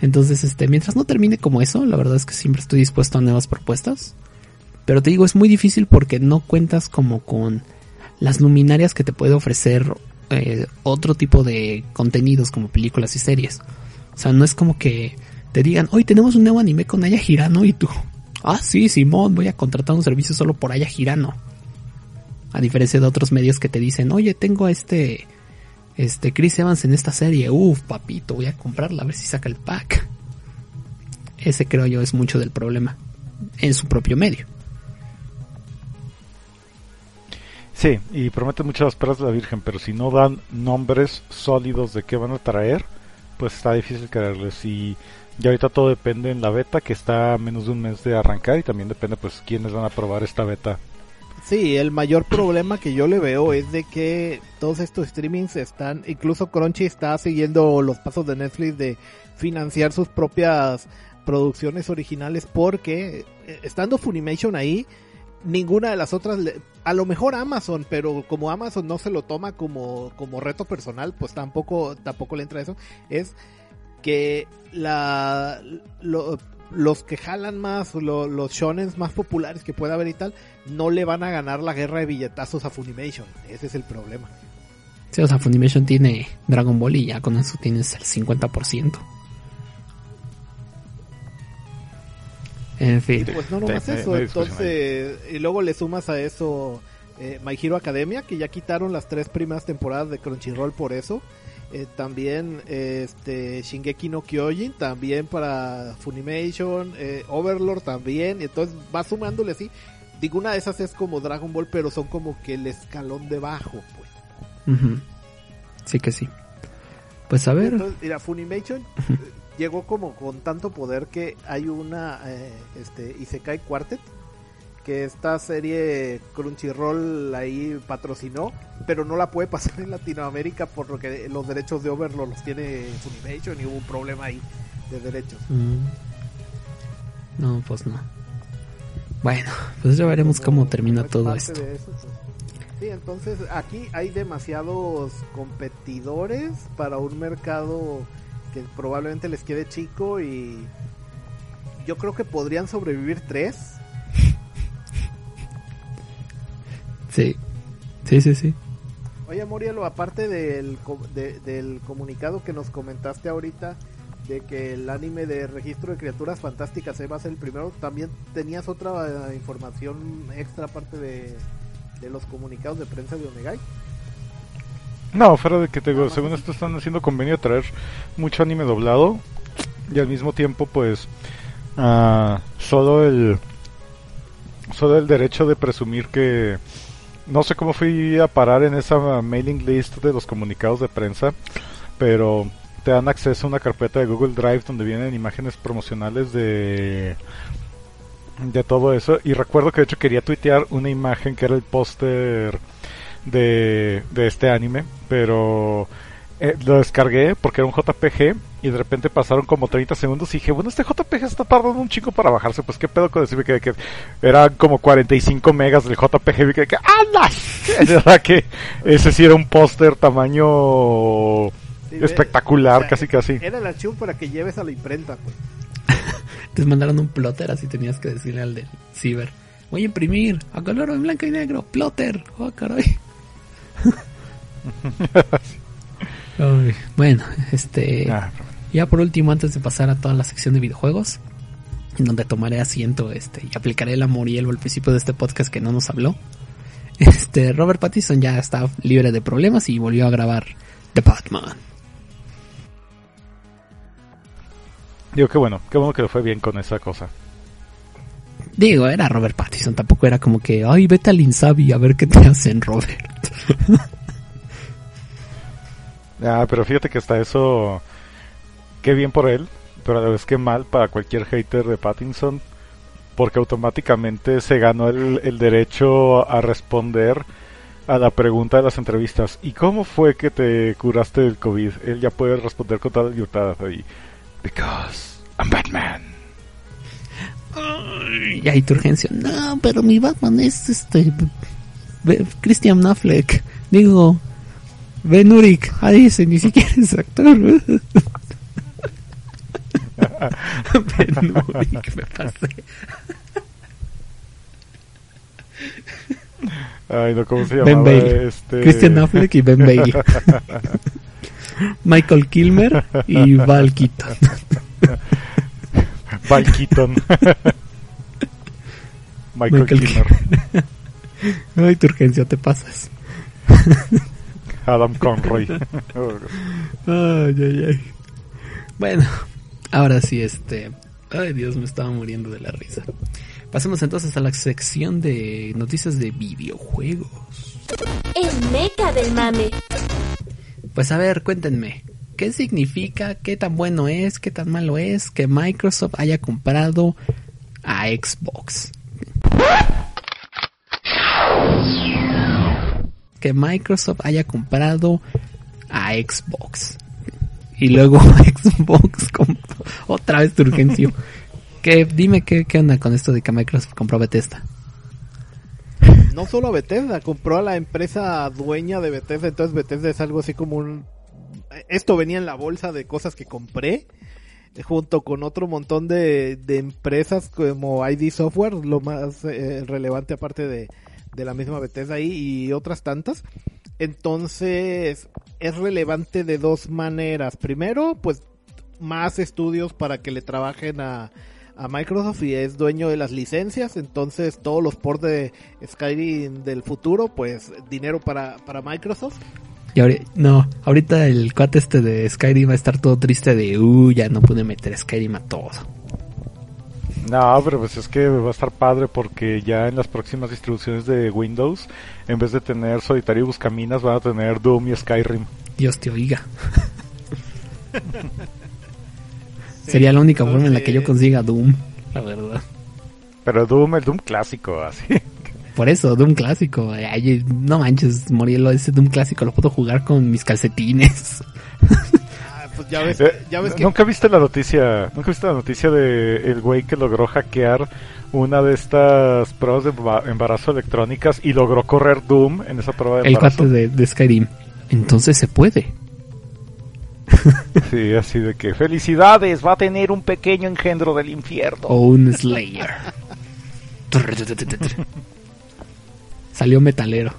Entonces, este, mientras no termine como eso, la verdad es que siempre estoy dispuesto a nuevas propuestas. Pero te digo, es muy difícil porque no cuentas como con las luminarias que te puede ofrecer eh, otro tipo de contenidos como películas y series. O sea, no es como que te digan, hoy tenemos un nuevo anime con Aya Girano y tú, ah, sí, Simón, voy a contratar un servicio solo por Aya Girano. A diferencia de otros medios que te dicen, oye, tengo a este, este Chris Evans en esta serie, uff, papito, voy a comprarla a ver si saca el pack. Ese creo yo es mucho del problema en su propio medio. Sí, y prometen muchas las perlas de la Virgen, pero si no dan nombres sólidos de qué van a traer, pues está difícil creerles. Y ya ahorita todo depende en la beta, que está a menos de un mes de arrancar, y también depende pues quiénes van a probar esta beta. Sí, el mayor problema que yo le veo es de que todos estos streamings están, incluso Crunchy está siguiendo los pasos de Netflix de financiar sus propias producciones originales porque eh, estando Funimation ahí, ninguna de las otras, a lo mejor Amazon, pero como Amazon no se lo toma como, como reto personal, pues tampoco, tampoco le entra eso, es que la lo- los que jalan más, lo- los shonens más populares que pueda haber y tal, no le van a ganar la guerra de billetazos a Funimation. Ese es el problema. Sí, o sea, Funimation tiene Dragon Ball y ya con eso tienes el 50%. En fin. pues no no hay- eso, entonces, y luego le sumas a eso eh, My Hero Academia, que ya quitaron las tres primeras temporadas de Crunchyroll por eso. Eh, también este Shingeki no Kyojin, también para Funimation, eh, Overlord también, entonces va sumándole así. Digo, una de esas es como Dragon Ball, pero son como que el escalón debajo, pues. Sí que sí. Pues a ver. Entonces, mira, Funimation eh, llegó como con tanto poder que hay una eh, este Isekai Quartet que esta serie Crunchyroll ahí patrocinó, pero no la puede pasar en Latinoamérica por lo que los derechos de Overlord los tiene Funimation y hubo un problema ahí de derechos. Mm. No, pues no. Bueno, pues ya veremos cómo termina No es todo parte esto. de eso, pues. Sí, entonces aquí hay demasiados competidores para un mercado que probablemente les quede chico y yo creo que podrían sobrevivir tres. Sí. Sí, sí, sí. Oye, Morielo, aparte del, de- del comunicado que nos comentaste ahorita de que el anime de registro de criaturas fantásticas se va a ser el primero, también tenías otra eh, información extra aparte de, de los comunicados de prensa de Onegai. No, fuera de que te digo, más según esto están haciendo convenio de traer mucho anime doblado y al mismo tiempo pues ah, solo el solo el derecho de presumir que no sé cómo fui a parar en esa mailing list de los comunicados de prensa, pero te dan acceso a una carpeta de Google Drive donde vienen imágenes promocionales de de todo eso. Y recuerdo que de hecho quería tuitear una imagen que era el póster de, de este anime, pero eh, lo descargué porque era un JPG y de repente pasaron como 30 segundos y dije, bueno, este JPG está tardando un chico para bajarse, pues qué pedo con decirme que, que eran como 45 megas del JPG y que, que ¡anda! De verdad que ese sí era un póster tamaño Sí, espectacular, o sea, casi casi. Era el archivo para que lleves a la imprenta, pues. Te mandaron un plotter, así tenías que decirle al del ciber. Voy a imprimir a color en blanco y negro. Plotter. Oh, caray. Ay, bueno, este... Ah, Ya por último, antes de pasar a toda la sección de videojuegos, en donde tomaré asiento este, y aplicaré el amorielvo al principio de este podcast que no nos habló, este, Robert Pattinson ya está libre de problemas y volvió a grabar The Batman. digo que bueno, qué bueno que le fue bien con esa cosa. Digo, era Robert Pattinson, tampoco era como que, ay, vete al Insabi a ver qué te hacen, Robert. Ah, pero fíjate que hasta eso, qué bien por él, pero a la vez que mal para cualquier hater de Pattinson, porque automáticamente se ganó el, el derecho a responder a la pregunta de las entrevistas. ¿Y cómo fue que te curaste del COVID? Él ya puede responder con toda libertad ahí. Because I'm Batman. Y ahí tu urgencia, no, pero mi Batman es este, Christian Affleck, digo, Ben Urich, ay, ese ni siquiera es actor. ben Urich, me pasé. Ay, no, ¿cómo se Ben llamaba? Bailey. Este... Christian Affleck y Ben Bailey. Michael Kilmer y Val Keaton. Val Keaton. Michael, Michael Kilmer. Ay, tu urgencia, te pasas. Adam Conroy. Ay, ay, ay. Bueno, ahora sí, este. Ay, Dios, me estaba muriendo de la risa. Pasemos entonces a la sección de noticias de videojuegos. El meca del mame. Pues a ver, cuéntenme. ¿Qué significa? ¿Qué tan bueno es? ¿Qué tan malo es que Microsoft haya comprado a Xbox? Que Microsoft haya comprado a Xbox. Y luego Xbox compró otra vez tu urgencio. Que dime qué, qué onda con esto de que Microsoft compró Bethesda. No solo a Bethesda, compró a la empresa dueña de Bethesda, entonces Bethesda es algo así como un esto venía en la bolsa de cosas que compré junto con otro montón de, de empresas como ID Software, lo más eh, relevante aparte de, de la misma Bethesda ahí y otras tantas. Entonces, es relevante de dos maneras. Primero, pues más estudios para que le trabajen a, a Microsoft y es dueño de las licencias, entonces todos los ports de Skyrim del futuro, pues dinero para, para Microsoft. Y ahorita, no, ahorita el cuate este de Skyrim va a estar todo triste de, uh, ya no pude meter Skyrim a todo. No, pero pues es que va a estar padre porque ya en las próximas distribuciones de Windows, en vez de tener Solitario y Buscaminas, van a tener Doom y Skyrim. Dios te oiga. Sería la única forma en la que yo consiga Doom, la verdad. Pero Doom, el Doom clásico, así. Por eso, Doom clásico. Ay, no manches, Morielo, ese Doom clásico lo puedo jugar con mis calcetines. Pues ya ves, Eh, ya ves que ¿Nunca viste la noticia? ¿Nunca viste la noticia de el güey que logró hackear una de estas pruebas de emba- embarazo electrónicas y logró correr Doom en esa prueba de El embarazo? cuate de, de Skyrim. Entonces se puede. Sí, así de que felicidades, va a tener un pequeño engendro del infierno. O un Slayer. Salió metalero.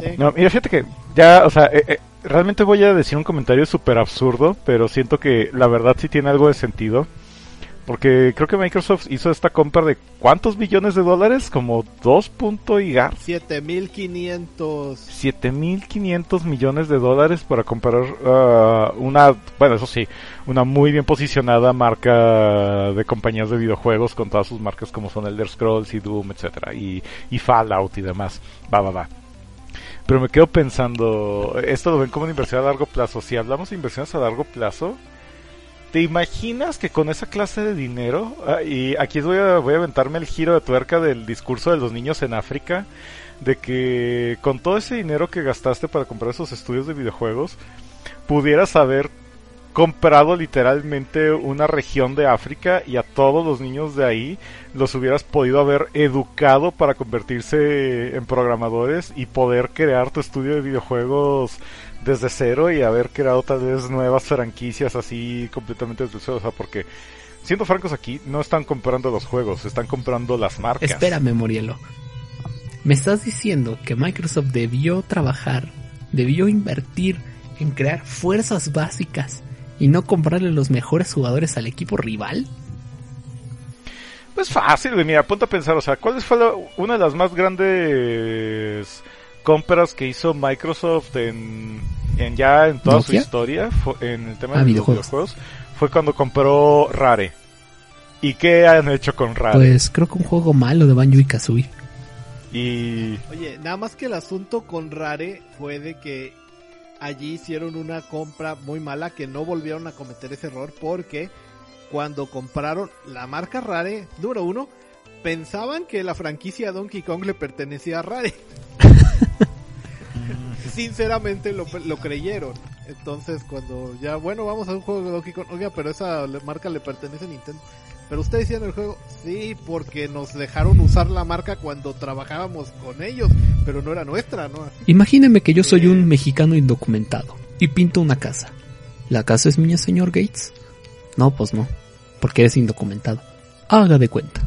sí. No, mira, fíjate que ya, o sea, eh, eh, realmente voy a decir un comentario súper absurdo, pero siento que la verdad sí tiene algo de sentido. Porque creo que Microsoft hizo esta compra de ¿cuántos billones de dólares? Como 2 punto y gar. 7500 7.500 millones de dólares para comprar ah, una, bueno, eso sí, una muy bien posicionada marca de compañías de videojuegos con todas sus marcas como son Elder Scrolls y Doom, etcétera, y, y Fallout y demás. Va, va, va. Pero me quedo pensando, esto lo ven como una inversión a largo plazo. Si hablamos de inversiones a largo plazo, ¿te imaginas que con esa clase de dinero, ah, y aquí voy a, voy a aventarme el giro de tuerca del discurso de los niños en África, de que con todo ese dinero que gastaste para comprar esos estudios de videojuegos, pudieras haber comprado literalmente una región de África y a todos los niños de ahí los hubieras podido haber educado para convertirse en programadores y poder crear tu estudio de videojuegos desde cero y haber creado tal vez nuevas franquicias así completamente desde cero, o sea, porque siendo francos aquí no están comprando los juegos, están comprando las marcas. Espérame, Morielo. ¿Me estás diciendo que Microsoft debió trabajar, debió invertir en crear fuerzas básicas y no comprarle los mejores jugadores al equipo rival? Pues fácil, güey. Mira, ponte a pensar, o sea, ¿cuál fue la- una de las más grandes compras que hizo Microsoft en, en ya en toda su historia Fue- en el tema Ah, de los videojuegos. videojuegos? Fue cuando compró Rare. ¿Y qué han hecho con Rare? Pues creo que un juego malo de Banjo y Kazooie. Y Oye, nada más que el asunto con Rare fue de que allí hicieron una compra muy mala que no volvieron a cometer ese error porque cuando compraron la marca Rare, número uno, pensaban que la franquicia Donkey Kong le pertenecía a Rare. Sinceramente lo, lo creyeron. Entonces cuando ya, bueno, vamos a un juego de Donkey Kong, oiga, pero esa marca le pertenece a Nintendo. Pero ustedes hicieron el juego, sí, porque nos dejaron usar la marca cuando trabajábamos con ellos, pero no era nuestra, ¿no? Así Imagíneme que yo soy un mexicano indocumentado y pinto una casa. ¿La casa es mía, señor Gates? No, pues no, porque eres indocumentado. Haga de cuenta.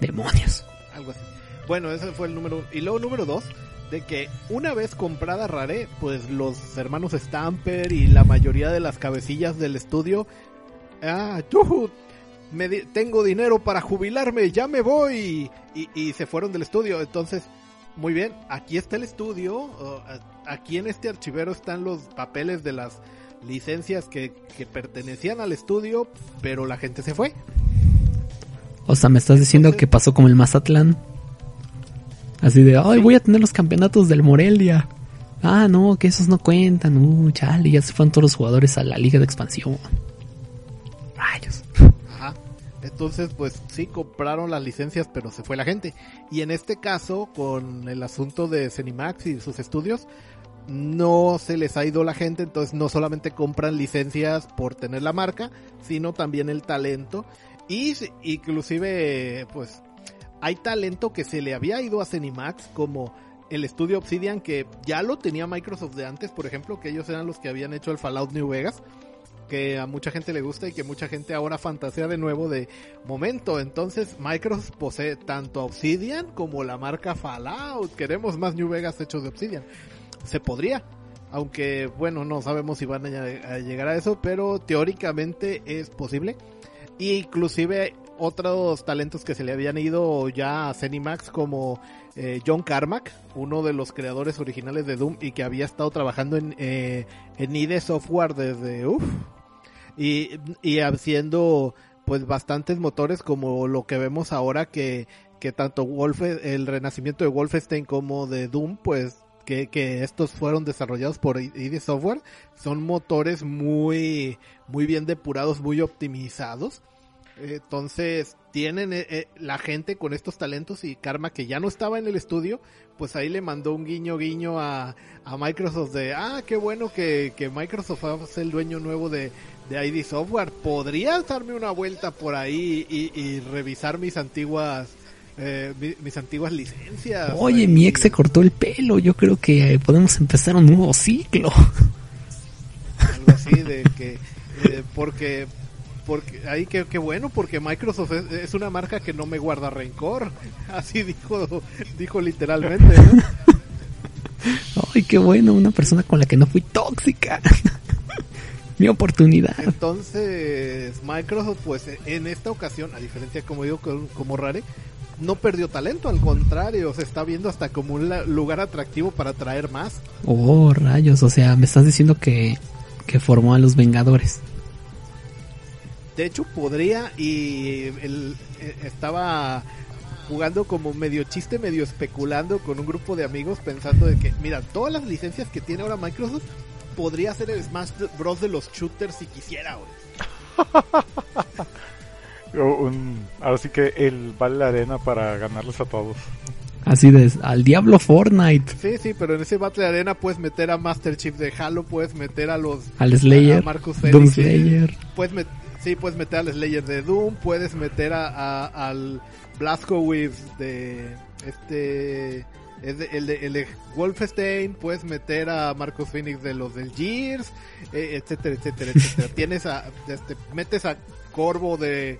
Demonios. algo así. Bueno, ese fue el número uno. Y luego número dos, de que una vez comprada Rare, pues los hermanos Stamper y la mayoría de las cabecillas del estudio, ah, tú, me di- tengo dinero para jubilarme, ya me voy. Y, y se fueron del estudio. Entonces, muy bien, aquí está el estudio, uh, aquí en este archivero están los papeles de las licencias que, que pertenecían al estudio, pero la gente se fue. O sea, me estás diciendo que pasó como el Mazatlán. Así de, ay, voy a tener los campeonatos del Morelia. Ah, no, que esos no cuentan. Uh, chale, ya se fueron todos los jugadores a la liga de expansión. Rayos. Entonces, pues sí, compraron las licencias, pero se fue la gente. Y en este caso, con el asunto de Cenimax y sus estudios, no se les ha ido la gente, entonces no solamente compran licencias por tener la marca, sino también el talento. Y si- inclusive, pues, hay talento que se le había ido a Cenimax, como el estudio Obsidian que ya lo tenía Microsoft de antes, por ejemplo, que ellos eran los que habían hecho el Fallout New Vegas, que a mucha gente le gusta y que mucha gente ahora fantasea de nuevo de momento. Entonces Microsoft posee tanto Obsidian como la marca Fallout. Queremos más New Vegas hechos de Obsidian. Se podría. Aunque bueno, no sabemos si van a, llegar a eso, pero teóricamente es posible. Y inclusive otros talentos que se le habían ido ya a Zenimax como eh, John Carmack, uno de los creadores originales de Doom y que había estado trabajando en, eh, en ID Software desde uff y, y haciendo pues bastantes motores como lo que vemos ahora que, que tanto Wolf, el renacimiento de Wolfenstein como de Doom pues que, que estos fueron desarrollados por ID Software son motores muy muy bien depurados muy optimizados entonces, tienen eh, eh, la gente con estos talentos y Karma que ya no estaba en el estudio, pues ahí le mandó un guiño guiño a, a Microsoft de, ah, qué bueno que, que Microsoft es el dueño nuevo de, de ID Software. ¿Podrías darme una vuelta por ahí y, y revisar mis antiguas eh, mi, mis antiguas licencias? Oye, mi ex se cortó el pelo, yo creo que eh, podemos empezar un nuevo ciclo. Algo así de que, eh, porque porque ahí que, que, bueno porque Microsoft es, es, una marca que no me guarda rencor así dijo dijo literalmente ¿no? ay qué bueno una persona con la que no fui tóxica mi oportunidad entonces Microsoft pues en esta ocasión a diferencia como digo como Rare no perdió talento, al contrario, se está viendo hasta como un lugar atractivo para atraer más. Oh, rayos, o sea, me estás diciendo que, que formó a los Vengadores. De hecho, podría y él estaba jugando como medio chiste, medio especulando con un grupo de amigos pensando de que, mira, todas las licencias que tiene ahora Microsoft podría ser el Smash Bros de los shooters si quisiera, Un, ahora sí que el vale la arena para ganarles a todos. Así de, al diablo Fortnite. Sí, sí, pero en ese Battle Arena puedes meter a Master Chief de Halo, puedes meter a los... Al Slayer, a Marcus Doom Slayer. Puedes meter Sí, puedes meter al Slayer de Doom, puedes meter a, a, al Blazkowicz de este es de, el, de, el de Wolfenstein, puedes meter a Marcos Phoenix de los del Gears, eh, etcétera, etcétera, etcétera. Tienes a este, metes a Corvo de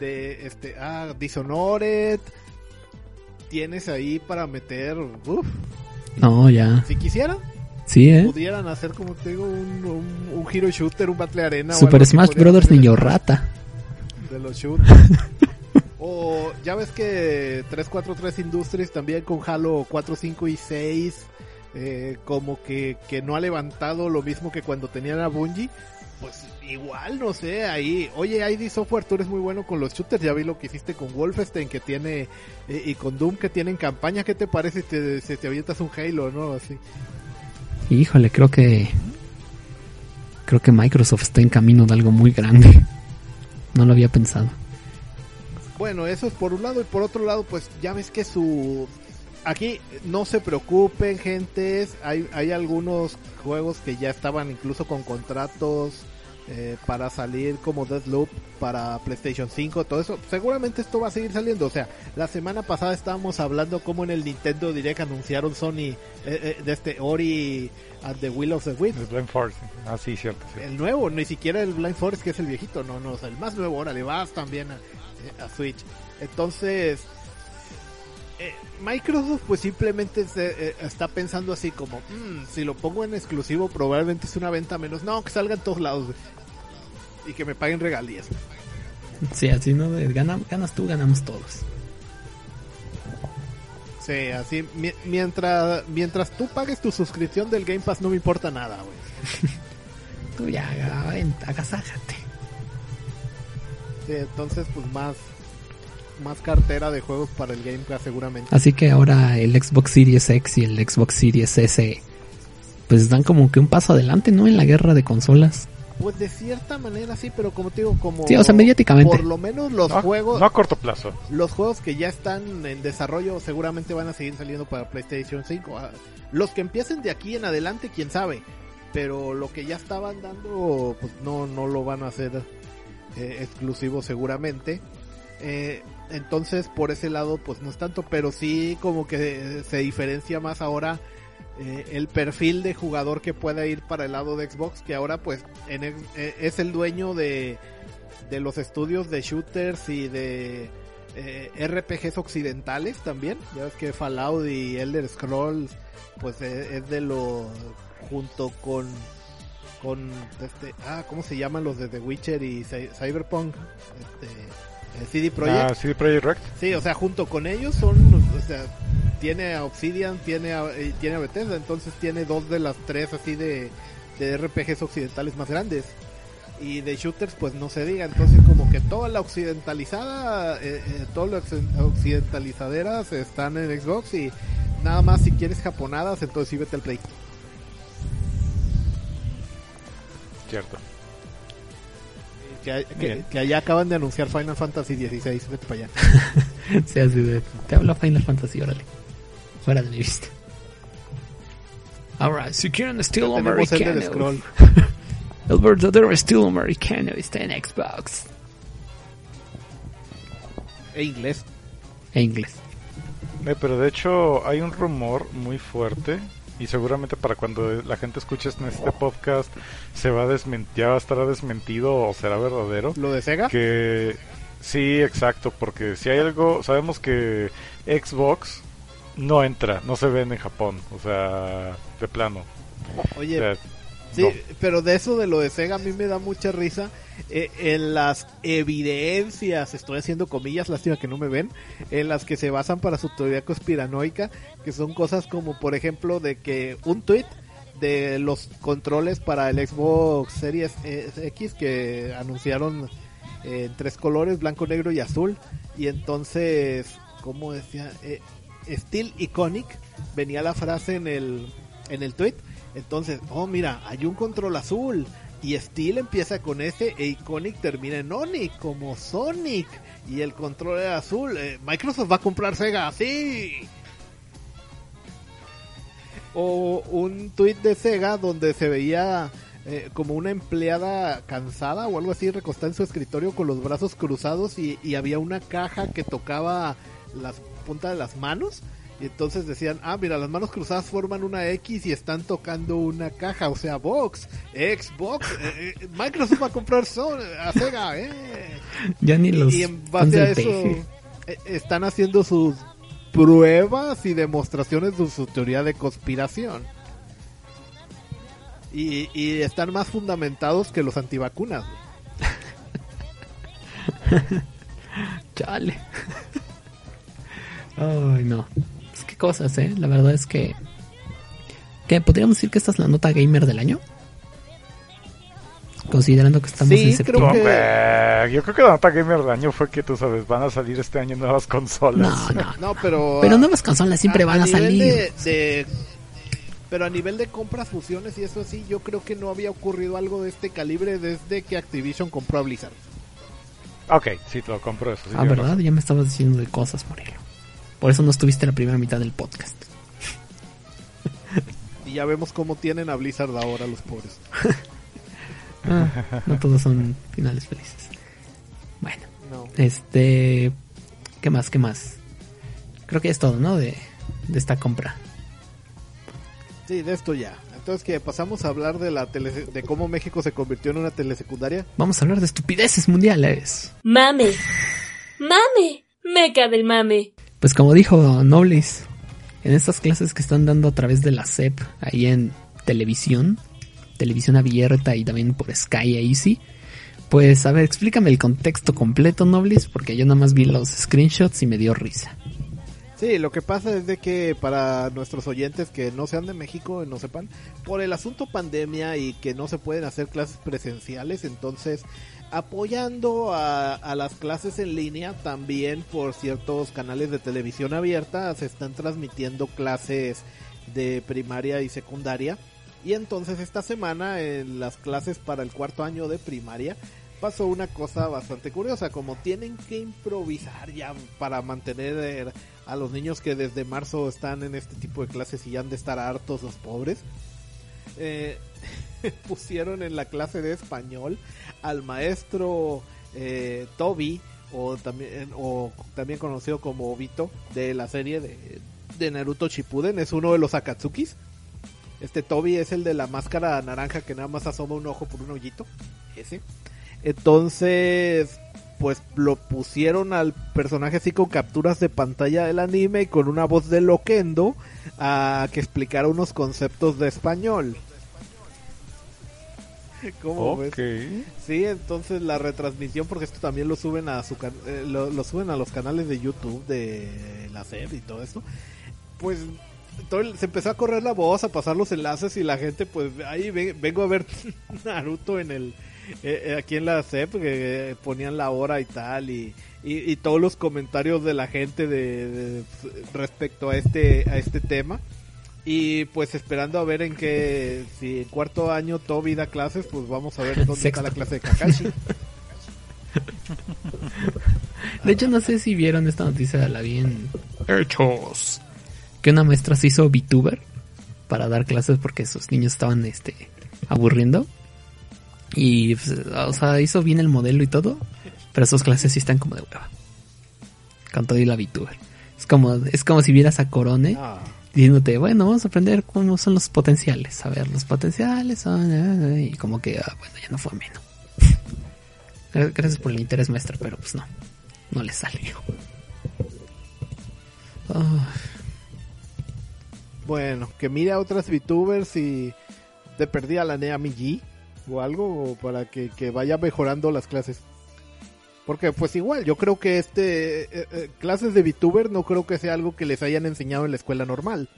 de este ah Dishonored. Tienes ahí para meter uf, No, ya. Si quisieran Sí, ¿eh? Pudieran hacer, como te digo, un, un, un hero shooter, un battle arena. Super Smash Brothers Niño Rata. De los shooters. o ya ves que 343 Industries también con Halo 4, 5 y 6, eh, como que, que no ha levantado lo mismo que cuando tenían a Bungie. Pues igual, no sé, ahí, oye, ID Software, tú eres muy bueno con los shooters, ya vi lo que hiciste con Wolfenstein, que tiene, eh, y con Doom, que tienen campaña, ¿qué te parece si te, si te avientas un Halo, no? Así. Híjole, creo que creo que Microsoft está en camino de algo muy grande. No lo había pensado. Bueno, eso es por un lado y por otro lado, pues ya ves que su aquí no se preocupen, gentes, hay hay algunos juegos que ya estaban incluso con contratos eh, para salir como Deathloop para PlayStation 5, todo eso. Seguramente esto va a seguir saliendo. O sea, la semana pasada estábamos hablando como en el Nintendo Direct anunciaron Sony eh, eh, de este Ori and the Will of the Wisp. El Blind Forest, ah, sí, cierto. El nuevo, ni siquiera el Blind Forest que es el viejito, no, no, o sea, el más nuevo, órale, vas también a, a Switch. Entonces, eh, Microsoft pues simplemente se, eh, está pensando así como, mmm, si lo pongo en exclusivo probablemente es una venta menos. No, que salga en todos lados y que me paguen regalías. Sí, así no, Gana, ganas tú, ganamos todos. Sí, así mi, mientras mientras tú pagues tu suscripción del Game Pass no me importa nada, güey. tú ya, agasájate. Sí, entonces pues más más cartera de juegos para el Game Pass seguramente. Así que ahora el Xbox Series X y el Xbox Series S pues dan como que un paso adelante, ¿no? En la guerra de consolas. Pues de cierta manera sí, pero como te digo, como... Sí, o sea, mediáticamente. Por lo menos los no, juegos... No a corto plazo. Los juegos que ya están en desarrollo seguramente van a seguir saliendo para PlayStation 5. Los que empiecen de aquí en adelante, quién sabe. Pero lo que ya estaban dando, pues no, no lo van a hacer eh, exclusivo seguramente. Eh, entonces por ese lado pues no es tanto, pero sí como que se diferencia más ahora eh, el perfil de jugador que pueda ir para el lado de Xbox, que ahora pues en, eh, es el dueño de, de los estudios de shooters y de eh, RPGs occidentales también. Ya ves que Fallout y Elder Scrolls pues eh, es de lo junto con con este ah cómo se llaman los de The Witcher y Cy- Cyberpunk este eh, CD Projekt Ah, CD Projekt Red. Sí, o sea, junto con ellos son, o sea, tiene a Obsidian, tiene a, eh, tiene a Bethesda, entonces tiene dos de las tres así de, de RPGs occidentales más grandes. Y de shooters, pues no se diga, entonces como que toda la occidentalizada, eh, eh, todas las occ- occidentalizaderas están en Xbox y nada más si quieres japonadas, entonces sí vete al Play. Cierto. Que, que- allá acaban de anunciar Final Fantasy XVI, vete para allá. Sí, así de. Te hablo Final Fantasy, órale. Fuera de mi vista. Alright, si quieren estilo Tenemos el americano. scroll. El verdadero estilo americano está en Xbox. E inglés. E inglés. Eh, pero de hecho hay un rumor muy fuerte y seguramente para cuando la gente escuche en este podcast se va a desmentir, ya va a estar desmentido o será verdadero. Lo de Sega. Que sí, exacto, porque si hay algo, sabemos que Xbox no entra, no se vende en Japón, o sea, de plano. Oye, O sea, Sí, no. pero de eso de lo de Sega a mí me da mucha risa. Eh, en las evidencias, estoy haciendo comillas, lástima que no me ven, en las que se basan para su teoría conspiranoica, que son cosas como, por ejemplo, de que un tweet de los controles para el Xbox Series eh, X que anunciaron eh, en tres colores, blanco, negro y azul. Y entonces, ¿cómo decía? Eh, Steel Iconic, venía la frase en el, en el tweet. Entonces, oh mira, hay un control azul. Y Steel empieza con ese e Iconic termina en Onic, como Sonic. Y el control era azul. Eh, Microsoft va a comprar Sega, sí. O un tweet de Sega donde se veía eh, como una empleada cansada o algo así recostada en su escritorio con los brazos cruzados y había una caja que tocaba las puntas de las manos. Y entonces decían, ah, mira, las manos cruzadas forman una X y están tocando una caja, o sea, Vox, Xbox, eh, eh, Microsoft va a comprar Sony, a Sega, eh. Ya ni los. y en base a eso eh, están haciendo sus pruebas y demostraciones de su teoría de conspiración. Y, y están más fundamentados que los antivacunas. Chale. Ay, no. Es que cosas, ¿eh? La verdad es que... ¿Qué? ¿Podríamos decir que esta es la nota gamer del año? Considerando que estamos Sí, en creo septiembre. que- yo creo que la nota gamer del año fue que tú sabes, van a salir este año nuevas consolas. No, no. No, pero... Pero nuevas consolas siempre van a nivel salir. de- de- pero a nivel de compras, fusiones y eso sí, yo creo que no había ocurrido algo de este calibre desde que Activision compró a Blizzard. Ok, sí, te lo compro eso. sí Ah, ¿verdad? razón. Ya me estabas diciendo de cosas, Morelo. Por eso no estuviste en la primera mitad del podcast. Y ya vemos cómo tienen a Blizzard ahora los pobres. Ah, no todos son finales felices. Bueno, No. este... ¿Qué más? ¿Qué más? Creo que es todo, ¿no? De, de esta compra. Sí, de esto ya. Entonces que pasamos a hablar de la tele, de cómo México se convirtió en una telesecundaria. Vamos a hablar de estupideces mundiales. Mame. Mame. Meca del mame. Pues como dijo Noblis, en estas clases que están dando a través de la SEP, ahí en televisión, televisión abierta y también por Sky e Easy, pues a ver, explícame el contexto completo, Noblis, porque yo nada más vi los screenshots y me dio risa. Sí, lo que pasa es de que para nuestros oyentes que no sean de México y no sepan, por el asunto pandemia y que no se pueden hacer clases presenciales, entonces apoyando a, las clases en línea, también por ciertos canales de televisión abierta se están transmitiendo clases de primaria y secundaria. Y entonces esta semana en las clases para el cuarto año de primaria pasó una cosa bastante curiosa, como tienen que improvisar ya para mantener eh, a los niños que desde marzo están en este tipo de clases y ya han de estar hartos los pobres. Eh, pusieron en la clase de español al maestro eh, Toby o también, o también conocido como Obito, de la serie de, de Naruto Shippuden, es uno de los Akatsukis. Este Toby es el de la máscara naranja que nada más asoma un ojo por un hoyito. Ese. Entonces, pues lo pusieron al personaje así con capturas de pantalla del anime y con una voz de Loquendo a que explicara unos conceptos de español. ¿Cómo ves? Sí, entonces la retransmisión, porque esto también lo suben a su can- eh, lo, lo suben a los canales de YouTube de la SED y todo esto. Pues todo el- se empezó a correr la voz, a pasar los enlaces y la gente, pues ahí ve- vengo a ver Naruto en el eh, eh, aquí en la SEP que eh, ponían la hora y tal y, y, y todos los comentarios de la gente de, de- respecto a este a este tema. Y pues esperando a ver en qué, si en cuarto año Toby da clases, pues vamos a ver dónde Sexto. está la clase de Kakashi. De hecho, no sé si vieron esta noticia, la vi en Hechos. Que una maestra se hizo VTuber para dar clases porque sus niños estaban este aburriendo. Y, pues, o sea, hizo bien el modelo y todo. Pero sus clases sí están como de hueva. Con todo y la VTuber. Es como, es como si vieras a Corone Ah, diciéndote, bueno, vamos a aprender cómo son los potenciales. A ver, los potenciales son... ah, ah, Y como que, ah, bueno, ya no fue menos. Gra- Gracias por el interés, maestra, pero pues no. No le. Ah, bueno, que mire a otras VTubers y te perdí a la Neami G o algo para que, que vaya mejorando las clases. Porque pues igual, yo creo que este eh, eh, clases de VTuber no creo que sea algo que les hayan enseñado en la escuela normal.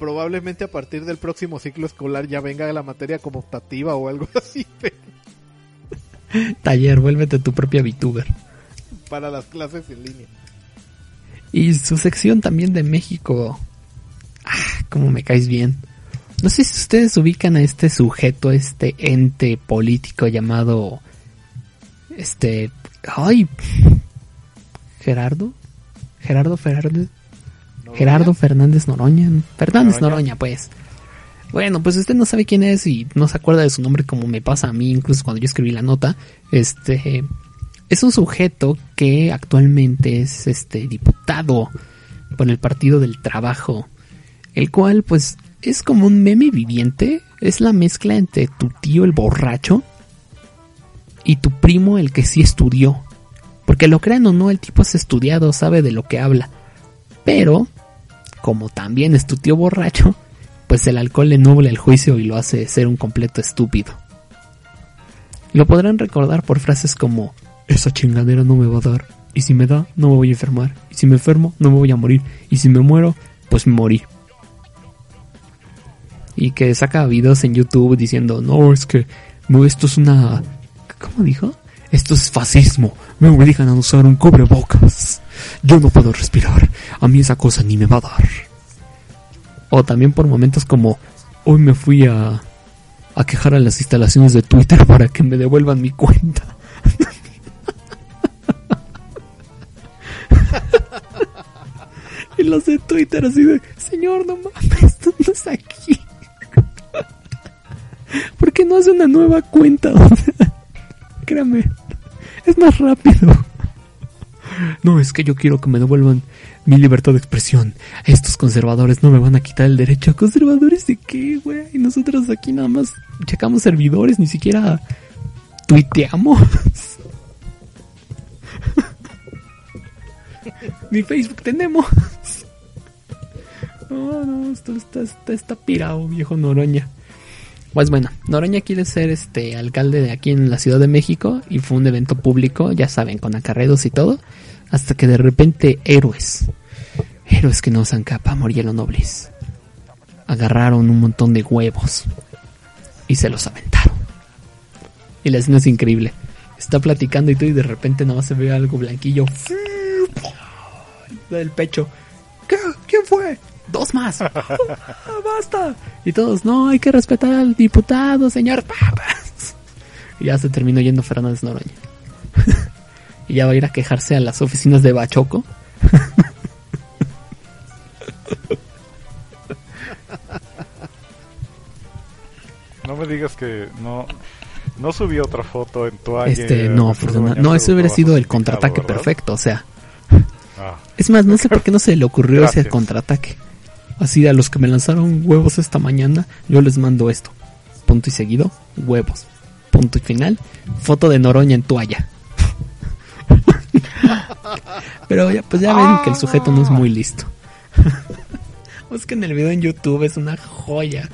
Probablemente a partir del próximo ciclo escolar ya venga la materia como optativa o algo así, pero taller, vuélvete tu propia VTuber. para las clases en línea. Y su sección también de México. Ah, como me caes bien. No sé si ustedes ubican a este sujeto, este ente político llamado. Este. Ay. Gerardo. Gerardo Fernández. Gerardo Fernández Noroña. Fernández Noroña. Noroña, pues. Bueno, pues usted no sabe quién es y no se acuerda de su nombre como me pasa a mí, incluso cuando yo escribí la nota. Este. Es un sujeto que actualmente es este diputado por el Partido del Trabajo, el cual pues es como un meme viviente, es la mezcla entre tu tío el borracho y tu primo el que sí estudió. Porque lo crean o no, el tipo es estudiado, sabe de lo que habla. Pero, como también es tu tío borracho, pues el alcohol le nubla el juicio y lo hace ser un completo estúpido. Lo podrán recordar por frases como esa chingadera no me va a dar. Y si me da, no me voy a enfermar. Y si me enfermo, no me voy a morir. Y si me muero, pues morí. Y que saca videos en YouTube diciendo, no, es que esto es una... ¿Cómo dijo? Esto es fascismo. Me obligan a usar un cubrebocas. Yo no puedo respirar. A mí esa cosa ni me va a dar. O también por momentos como, hoy me fui a, a quejar a las instalaciones de Twitter para que me devuelvan mi cuenta. Y los de Twitter así de, señor, no mames, esto no es aquí. ¿Por qué no hace una nueva cuenta? Créame, es más rápido. No, es que yo quiero que me devuelvan mi libertad de expresión. Estos conservadores no me van a quitar el derecho. ¿Conservadores de qué, güey? Nosotros aquí nada más checamos servidores, ni siquiera tuiteamos. Ni Facebook tenemos. No, no, esto está, está, está pirado, viejo Noroña. Pues bueno, Noroña quiere ser este alcalde de aquí en la Ciudad de México y fue un evento público, ya saben, con acarreos y todo, hasta que de repente héroes, héroes que no usan capa, Morielo Nobles, agarraron un montón de huevos y se los aventaron. Y la escena es increíble. Está platicando y todo y de repente nada más se ve algo blanquillo del pecho. ¿Qué? ¿Quién fue? Dos más. Ah, basta. Y todos, no, hay que respetar al diputado, señor. Y ya se terminó yendo Fernández Noroña. y ya va a ir a quejarse a las oficinas de Bachoco. No me digas que no. No subí otra foto en toalla. Este, no, bañarse no, eso hubiera sido el contraataque ¿verdad? perfecto, o sea. Ah, Es más, no sé por qué no se le ocurrió ese contraataque. Así a los que me lanzaron huevos esta mañana, yo les mando esto. Punto y seguido, huevos. Punto y final, foto de Noroña en toalla. Pero ya, pues ya ven que el sujeto no es muy listo. Busquen el video en YouTube, es una joya.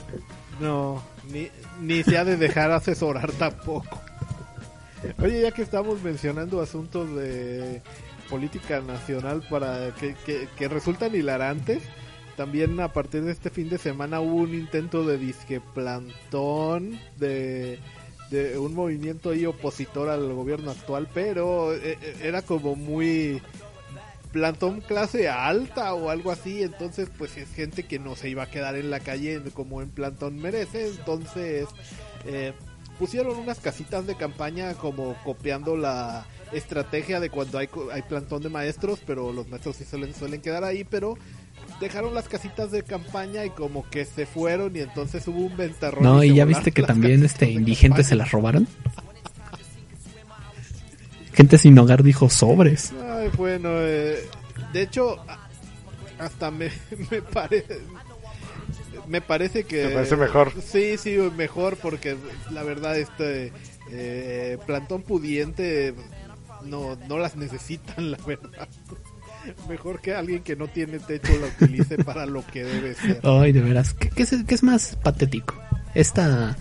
No, ni, ni se ha de dejar asesorar tampoco. Oye, ya que estamos mencionando asuntos de política nacional para que, que, que resultan hilarantes, también a partir de este fin de semana hubo un intento de disque plantón de, de un movimiento ahí opositor al gobierno actual, pero eh, eh, era como muy plantón clase alta o algo así, entonces pues es gente que no se iba a quedar en la calle como en plantón merece, entonces eh, pusieron unas casitas de campaña como copiando la estrategia de cuando hay, hay plantón de maestros, pero los maestros sí suelen, suelen quedar ahí, pero dejaron las casitas de campaña y como que se fueron y entonces hubo un ventarrón. No, y ya viste que también este de indigentes se las robaron. Gente sin hogar dijo sobres. Ay, bueno, eh, de hecho, hasta me, me parece... Me parece que... ¿Te parece mejor? Sí, sí, mejor porque la verdad este eh, plantón pudiente no, no las necesitan, la verdad. Mejor que alguien que no tiene techo la utilice para lo que debe ser. Ay, de veras, ¿qué, qué es, qué es más patético? ¿Esta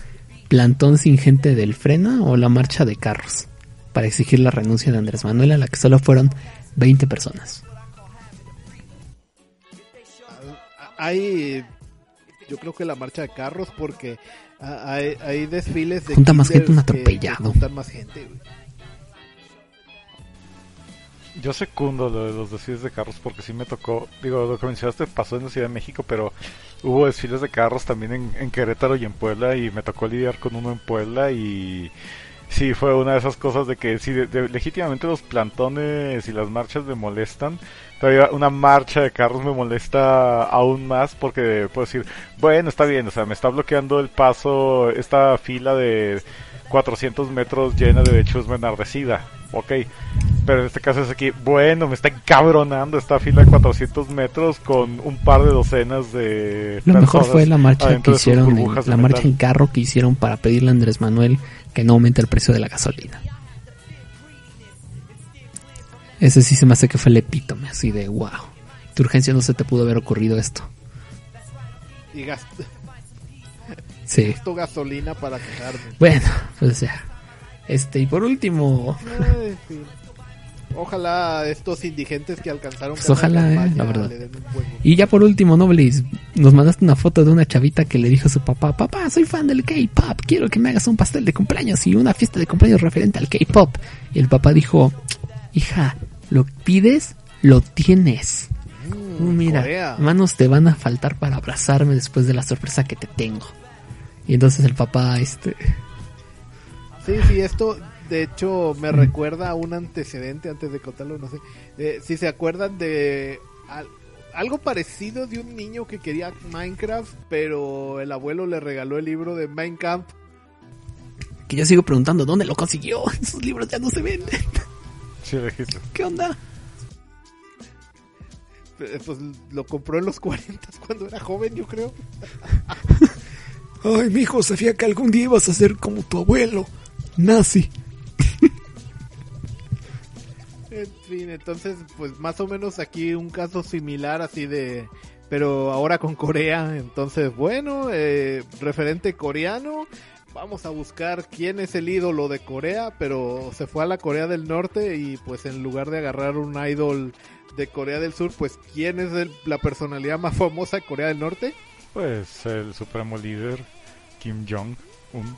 plantón sin gente del frena o la marcha de carros? Para exigir la renuncia de Andrés Manuel a la que solo fueron 20 personas. Hay, yo creo que la marcha de carros porque ah, hay, hay desfiles de Junta más gente un atropellado. juntan más gente, güey. Yo secundo lo de los desfiles de carros porque sí me tocó, digo, lo que mencionaste pasó en la Ciudad de México, pero hubo desfiles de carros también en, Querétaro y en Puebla y me tocó lidiar con uno en Puebla y sí fue una de esas cosas de que sí, de- de- legítimamente los plantones y las marchas me molestan, todavía una marcha de carros me molesta aún más porque puedo decir, bueno, está bien, o sea, me está bloqueando el paso esta fila de 400 metros llena de chusma enardecida, ok. Pero en este caso es aquí, bueno, me está encabronando esta fila de 400 metros con un par de docenas de... Lo mejor fue la marcha que hicieron, en- la marcha en carro que hicieron para pedirle a Andrés Manuel que no aumente el precio de la gasolina. Ese sí se me hace que fue el epítome, así de wow. Tu urgencia no se te pudo haber ocurrido esto. Y gasto, Sí. gasto gasolina para quejarme. Bueno, pues ya. Este, y por último, Ay, fin. Ojalá estos indigentes que alcanzaron Pues ojalá, eh, la verdad. Y ya por último, Noblis, nos mandaste una foto de una chavita que le dijo a su papá, papá, soy fan del K-Pop, quiero que me hagas un pastel de cumpleaños y una fiesta de cumpleaños referente al K-Pop. Y el papá dijo, hija, lo pides, lo tienes. Mm, Uh, mira, Corea. manos te van a faltar para abrazarme después de la sorpresa que te tengo. Y entonces el papá, este, Sí, sí, esto de hecho me recuerda a un antecedente antes de contarlo, no sé. Eh, si se acuerdan de al- algo parecido de un niño que quería Minecraft, pero el abuelo le regaló el libro de Minecraft. que yo sigo preguntando, ¿dónde lo consiguió? Esos libros ya no se venden. Sí. ¿Qué onda? Eh, Pues lo compró en los 40 cuando era joven, yo creo. Ay, mijo, sabía que algún día ibas a ser como tu abuelo, nazi. En fin, entonces, pues más o menos aquí un caso similar así de... Pero ahora con Corea, entonces bueno, eh, referente coreano, vamos a buscar quién es el ídolo de Corea, pero se fue a la Corea del Norte y pues en lugar de agarrar un idol de Corea del Sur, pues quién es el- la personalidad más famosa de Corea del Norte. Pues el supremo líder Kim Jong-un.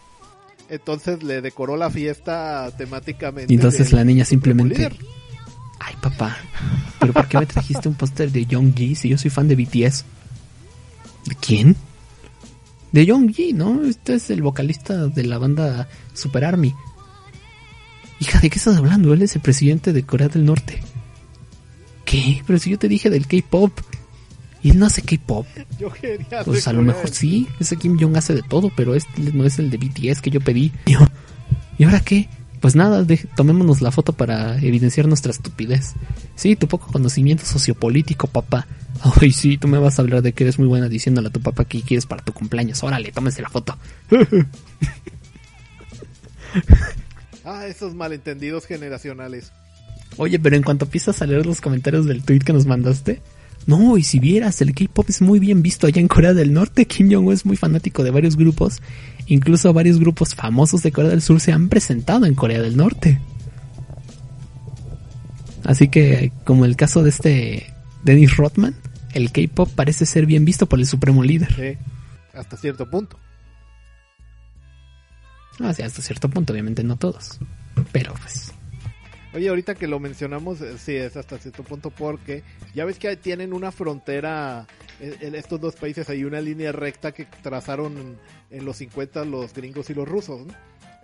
Entonces le decoró la fiesta temáticamente. Y entonces la niña simplemente... Ay, papá, ¿pero por qué me trajiste un póster de Young si yo soy fan de BTS? ¿De quién? De Young ¿no? Este es el vocalista de la banda Super Army. Hija, ¿de qué estás hablando? Él es el presidente de Corea del Norte. ¿Qué? Pero si yo te dije del K-pop. Y él no hace K-pop. Yo quería Pues a lo mejor sí. Ese Kim Jong hace de todo, pero este no es el de BTS que yo pedí. ¿Y ahora qué? Pues nada, de- tomémonos la foto para evidenciar nuestra estupidez. Sí, tu poco conocimiento sociopolítico, papá. Ay, sí, tú me vas a hablar de que eres muy buena diciéndole a tu papá que quieres para tu cumpleaños. Órale, tómense la foto. Ah, esos malentendidos generacionales. Oye, pero en cuanto empiezas a leer los comentarios del tweet que nos mandaste, no, y si vieras, el K-pop es muy bien visto allá en Corea del Norte. Kim Jong-un es muy fanático de varios grupos. Incluso varios grupos famosos de Corea del Sur se han presentado en Corea del Norte. Así que, como el caso de este Dennis Rodman, el K-pop parece ser bien visto por el supremo líder. Sí, hasta cierto punto. Ah, sí, hasta cierto punto, obviamente no todos. Pero pues, Oye, ahorita que lo mencionamos, eh, sí, es hasta cierto punto porque ya ves que tienen una frontera, en, en estos dos países hay una línea recta que trazaron en los 50 los gringos y los rusos.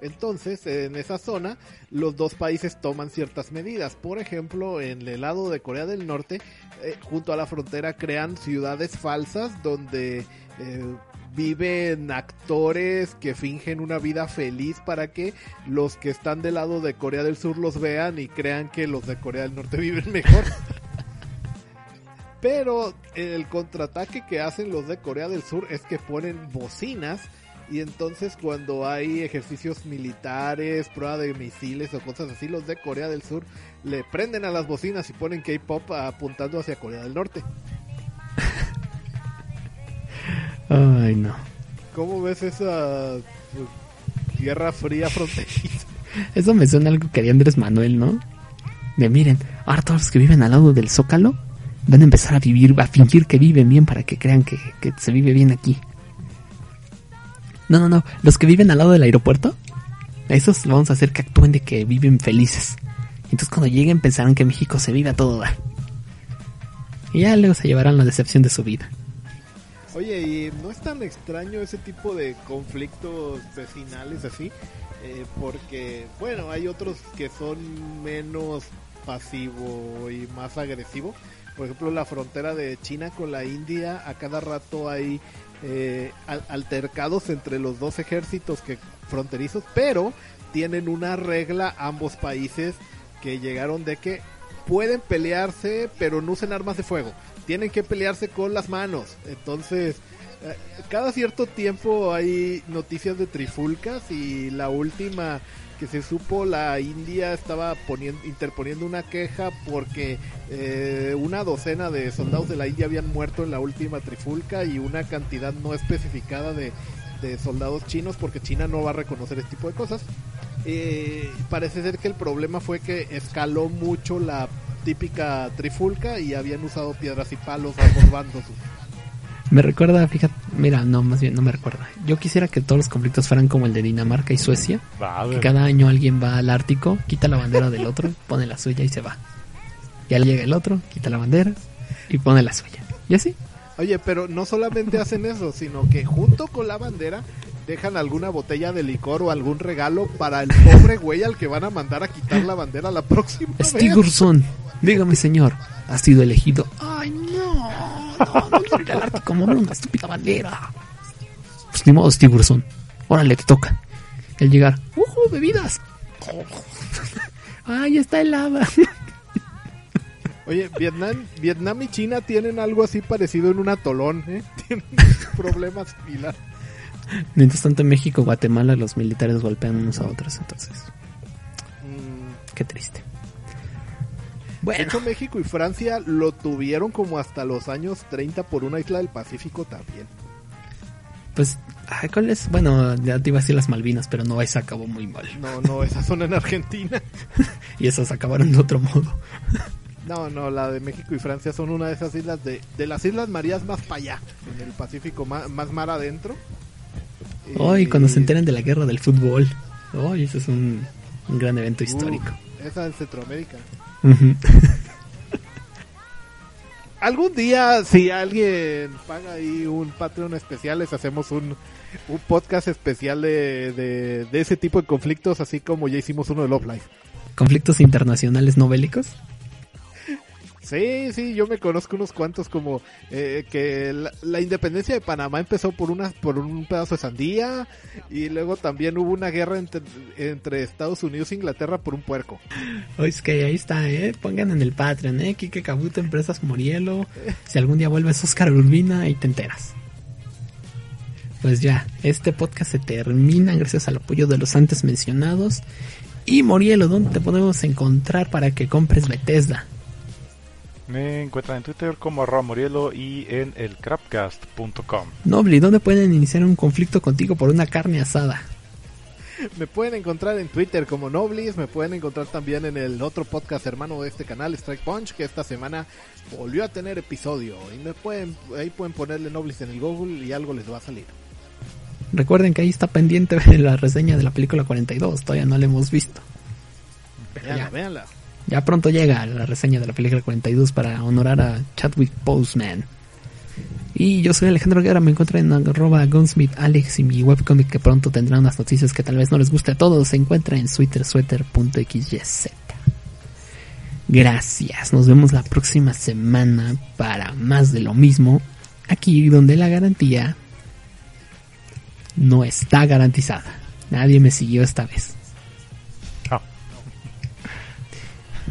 Entonces, en esa zona, los dos países toman ciertas medidas. Por ejemplo, en el lado de Corea del Norte, eh, junto a la frontera, crean ciudades falsas donde eh, viven actores que fingen una vida feliz para que los que están del lado de Corea del Sur los vean y crean que los de Corea del Norte viven mejor. Pero el contraataque que hacen los de Corea del Sur es que ponen bocinas y entonces cuando hay ejercicios militares, prueba de misiles o cosas así, los de Corea del Sur le prenden a las bocinas y ponen K-pop apuntando hacia Corea del Norte. Ay no. ¿Cómo ves esa tierra fría fronteriza? Eso me suena a algo que haría Andrés Manuel, ¿no? De miren, ahora todos los que viven al lado del Zócalo van a empezar a vivir, a fingir que viven bien para que crean que, que se vive bien aquí. No, no, no, los que viven al lado del aeropuerto, a esos vamos a hacer que actúen de que viven felices. Entonces cuando lleguen pensarán que México se vive a todo dar. Y ya luego se llevarán la decepción de su vida. Oye, ¿y no es tan extraño ese tipo de conflictos vecinales así? Eh, porque, bueno, hay otros que son menos pasivo y más agresivo. Por ejemplo, la frontera de China con la India, a cada rato hay eh, al- altercados entre los dos ejércitos que fronterizos, pero tienen una regla ambos países que llegaron de que pueden pelearse, pero no usen armas de fuego. Tienen que pelearse con las manos. Entonces, eh, cada cierto tiempo hay noticias de trifulcas y la última que se supo la India estaba poniendo, interponiendo una queja porque eh, una docena de soldados de la India habían muerto en la última trifulca y una cantidad no especificada de, soldados chinos porque China no va a reconocer este tipo de cosas. Eh, parece ser que el problema fue que escaló mucho la típica trifulca y habían usado piedras y palos ambos bandos. Me recuerda, fíjate, mira, no, más bien no me recuerda. Yo quisiera que todos los conflictos fueran como el de Dinamarca y Suecia, Va, que cada año alguien va al Ártico, quita la bandera del otro, pone la suya y se va. Y al llega el otro, quita la bandera y pone la suya. Y así. Oye, pero no solamente hacen eso, sino que junto con la bandera dejan alguna botella de licor o algún regalo para el pobre güey al que van a mandar a quitar la bandera la próxima vez. Stigurson, dígame señor, ha sido elegido. Ay, no, no, no quiero ir al Ártico, mover una estúpida bandera. Pues ni modo, Stigurson. Órale, te toca. El llegar, ¡uh, bebidas! ¡Ay, está el lava! Oye, Vietnam, Vietnam y China tienen algo así parecido en un atolón, ¿eh? Tienen problemas similares. Mientras tanto en México, Guatemala, los militares golpean unos a otros, entonces, Mm, qué triste. De Bueno, hecho, México y Francia lo tuvieron como hasta los años 30 por una isla del Pacífico también. pues, ¿cuál es? Bueno, ya te iba a decir las Malvinas, pero no, esa acabó muy mal. No, no, esas son en Argentina. Y esas acabaron de otro modo. No, no, la de México y Francia son una de esas islas de, de las Islas Marías más para allá, en el Pacífico más, más mar adentro. Hoy, Y- cuando se enteren de la guerra del fútbol. Hoy, eso es un, un gran evento Uh, histórico. esa en Centroamérica. Algún día, si alguien paga ahí un Patreon especial, les hacemos un, un podcast especial de, de, de ese tipo de conflictos, así como ya hicimos uno de Love Life. Conflictos internacionales no bélicos. Sí, sí, yo me conozco unos cuantos como eh, que la, independencia de Panamá empezó por una por un pedazo de sandía y luego también hubo una guerra entre, Estados Unidos e Inglaterra por un puerco. Oye, es que ahí está, eh, pongan en el Patreon, eh, Kike Kabuto, Empresas Morielo, si algún día vuelves Oscar Urbina, ahí te enteras. Pues ya, este podcast se termina gracias al apoyo de los antes mencionados. Y Morielo, ¿dónde te podemos encontrar para que compres Bethesda? Me encuentran en Twitter como arroba Morielo y en el crapcast.com. Nobly, ¿dónde pueden iniciar un conflicto contigo por una carne asada? Me pueden encontrar en Twitter como Noblis, me pueden encontrar también en el otro podcast hermano de este canal, Strike Punch, que esta semana volvió a tener episodio. Y me pueden, ahí pueden ponerle Noblis en el Google y algo les va a salir. Recuerden que ahí está pendiente la reseña de la película 42, todavía no la hemos visto. Véanla, véanla. Ya pronto llega la reseña de la película 42 para honorar a Chadwick Boseman. Y yo soy Alejandro Guerra, me encuentro en arroba Gunsmith Alex y mi webcomic que pronto tendrá unas noticias que tal vez no les guste a todos. Se encuentra en sweatersweater.xyz. Gracias, nos vemos la próxima semana para más de lo mismo. Aquí donde la garantía no está garantizada. Nadie me siguió esta vez.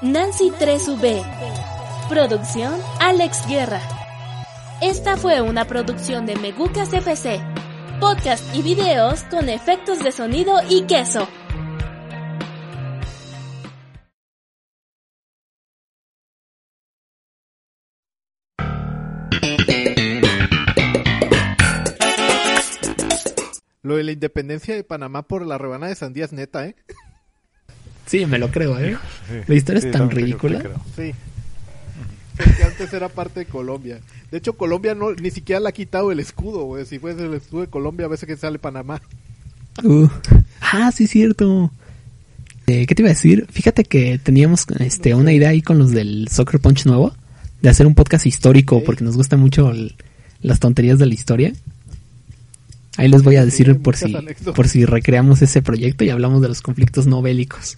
Nancy 3V. Producción Alex Guerra. Esta fue una producción de Megucas FC. Podcast y videos con efectos de sonido y queso. Lo de la independencia de Panamá por la rebanada de sandía es neta, ¿eh? Sí, me lo creo, ¿eh? Sí, La historia sí, es tan ridícula. Sí. Porque antes era parte de Colombia. De hecho, Colombia no ni siquiera le ha quitado el escudo, güey. Si fuese el escudo de Colombia, a veces que sale Panamá. Uh. Ah, sí, cierto. Eh, ¿Qué te iba a decir? Fíjate que teníamos este, una idea ahí con los del Soccer Punch nuevo de hacer un podcast histórico porque nos gusta mucho el- las tonterías de la historia. Ahí les voy a decir por si, por si recreamos ese proyecto y hablamos de los conflictos no bélicos.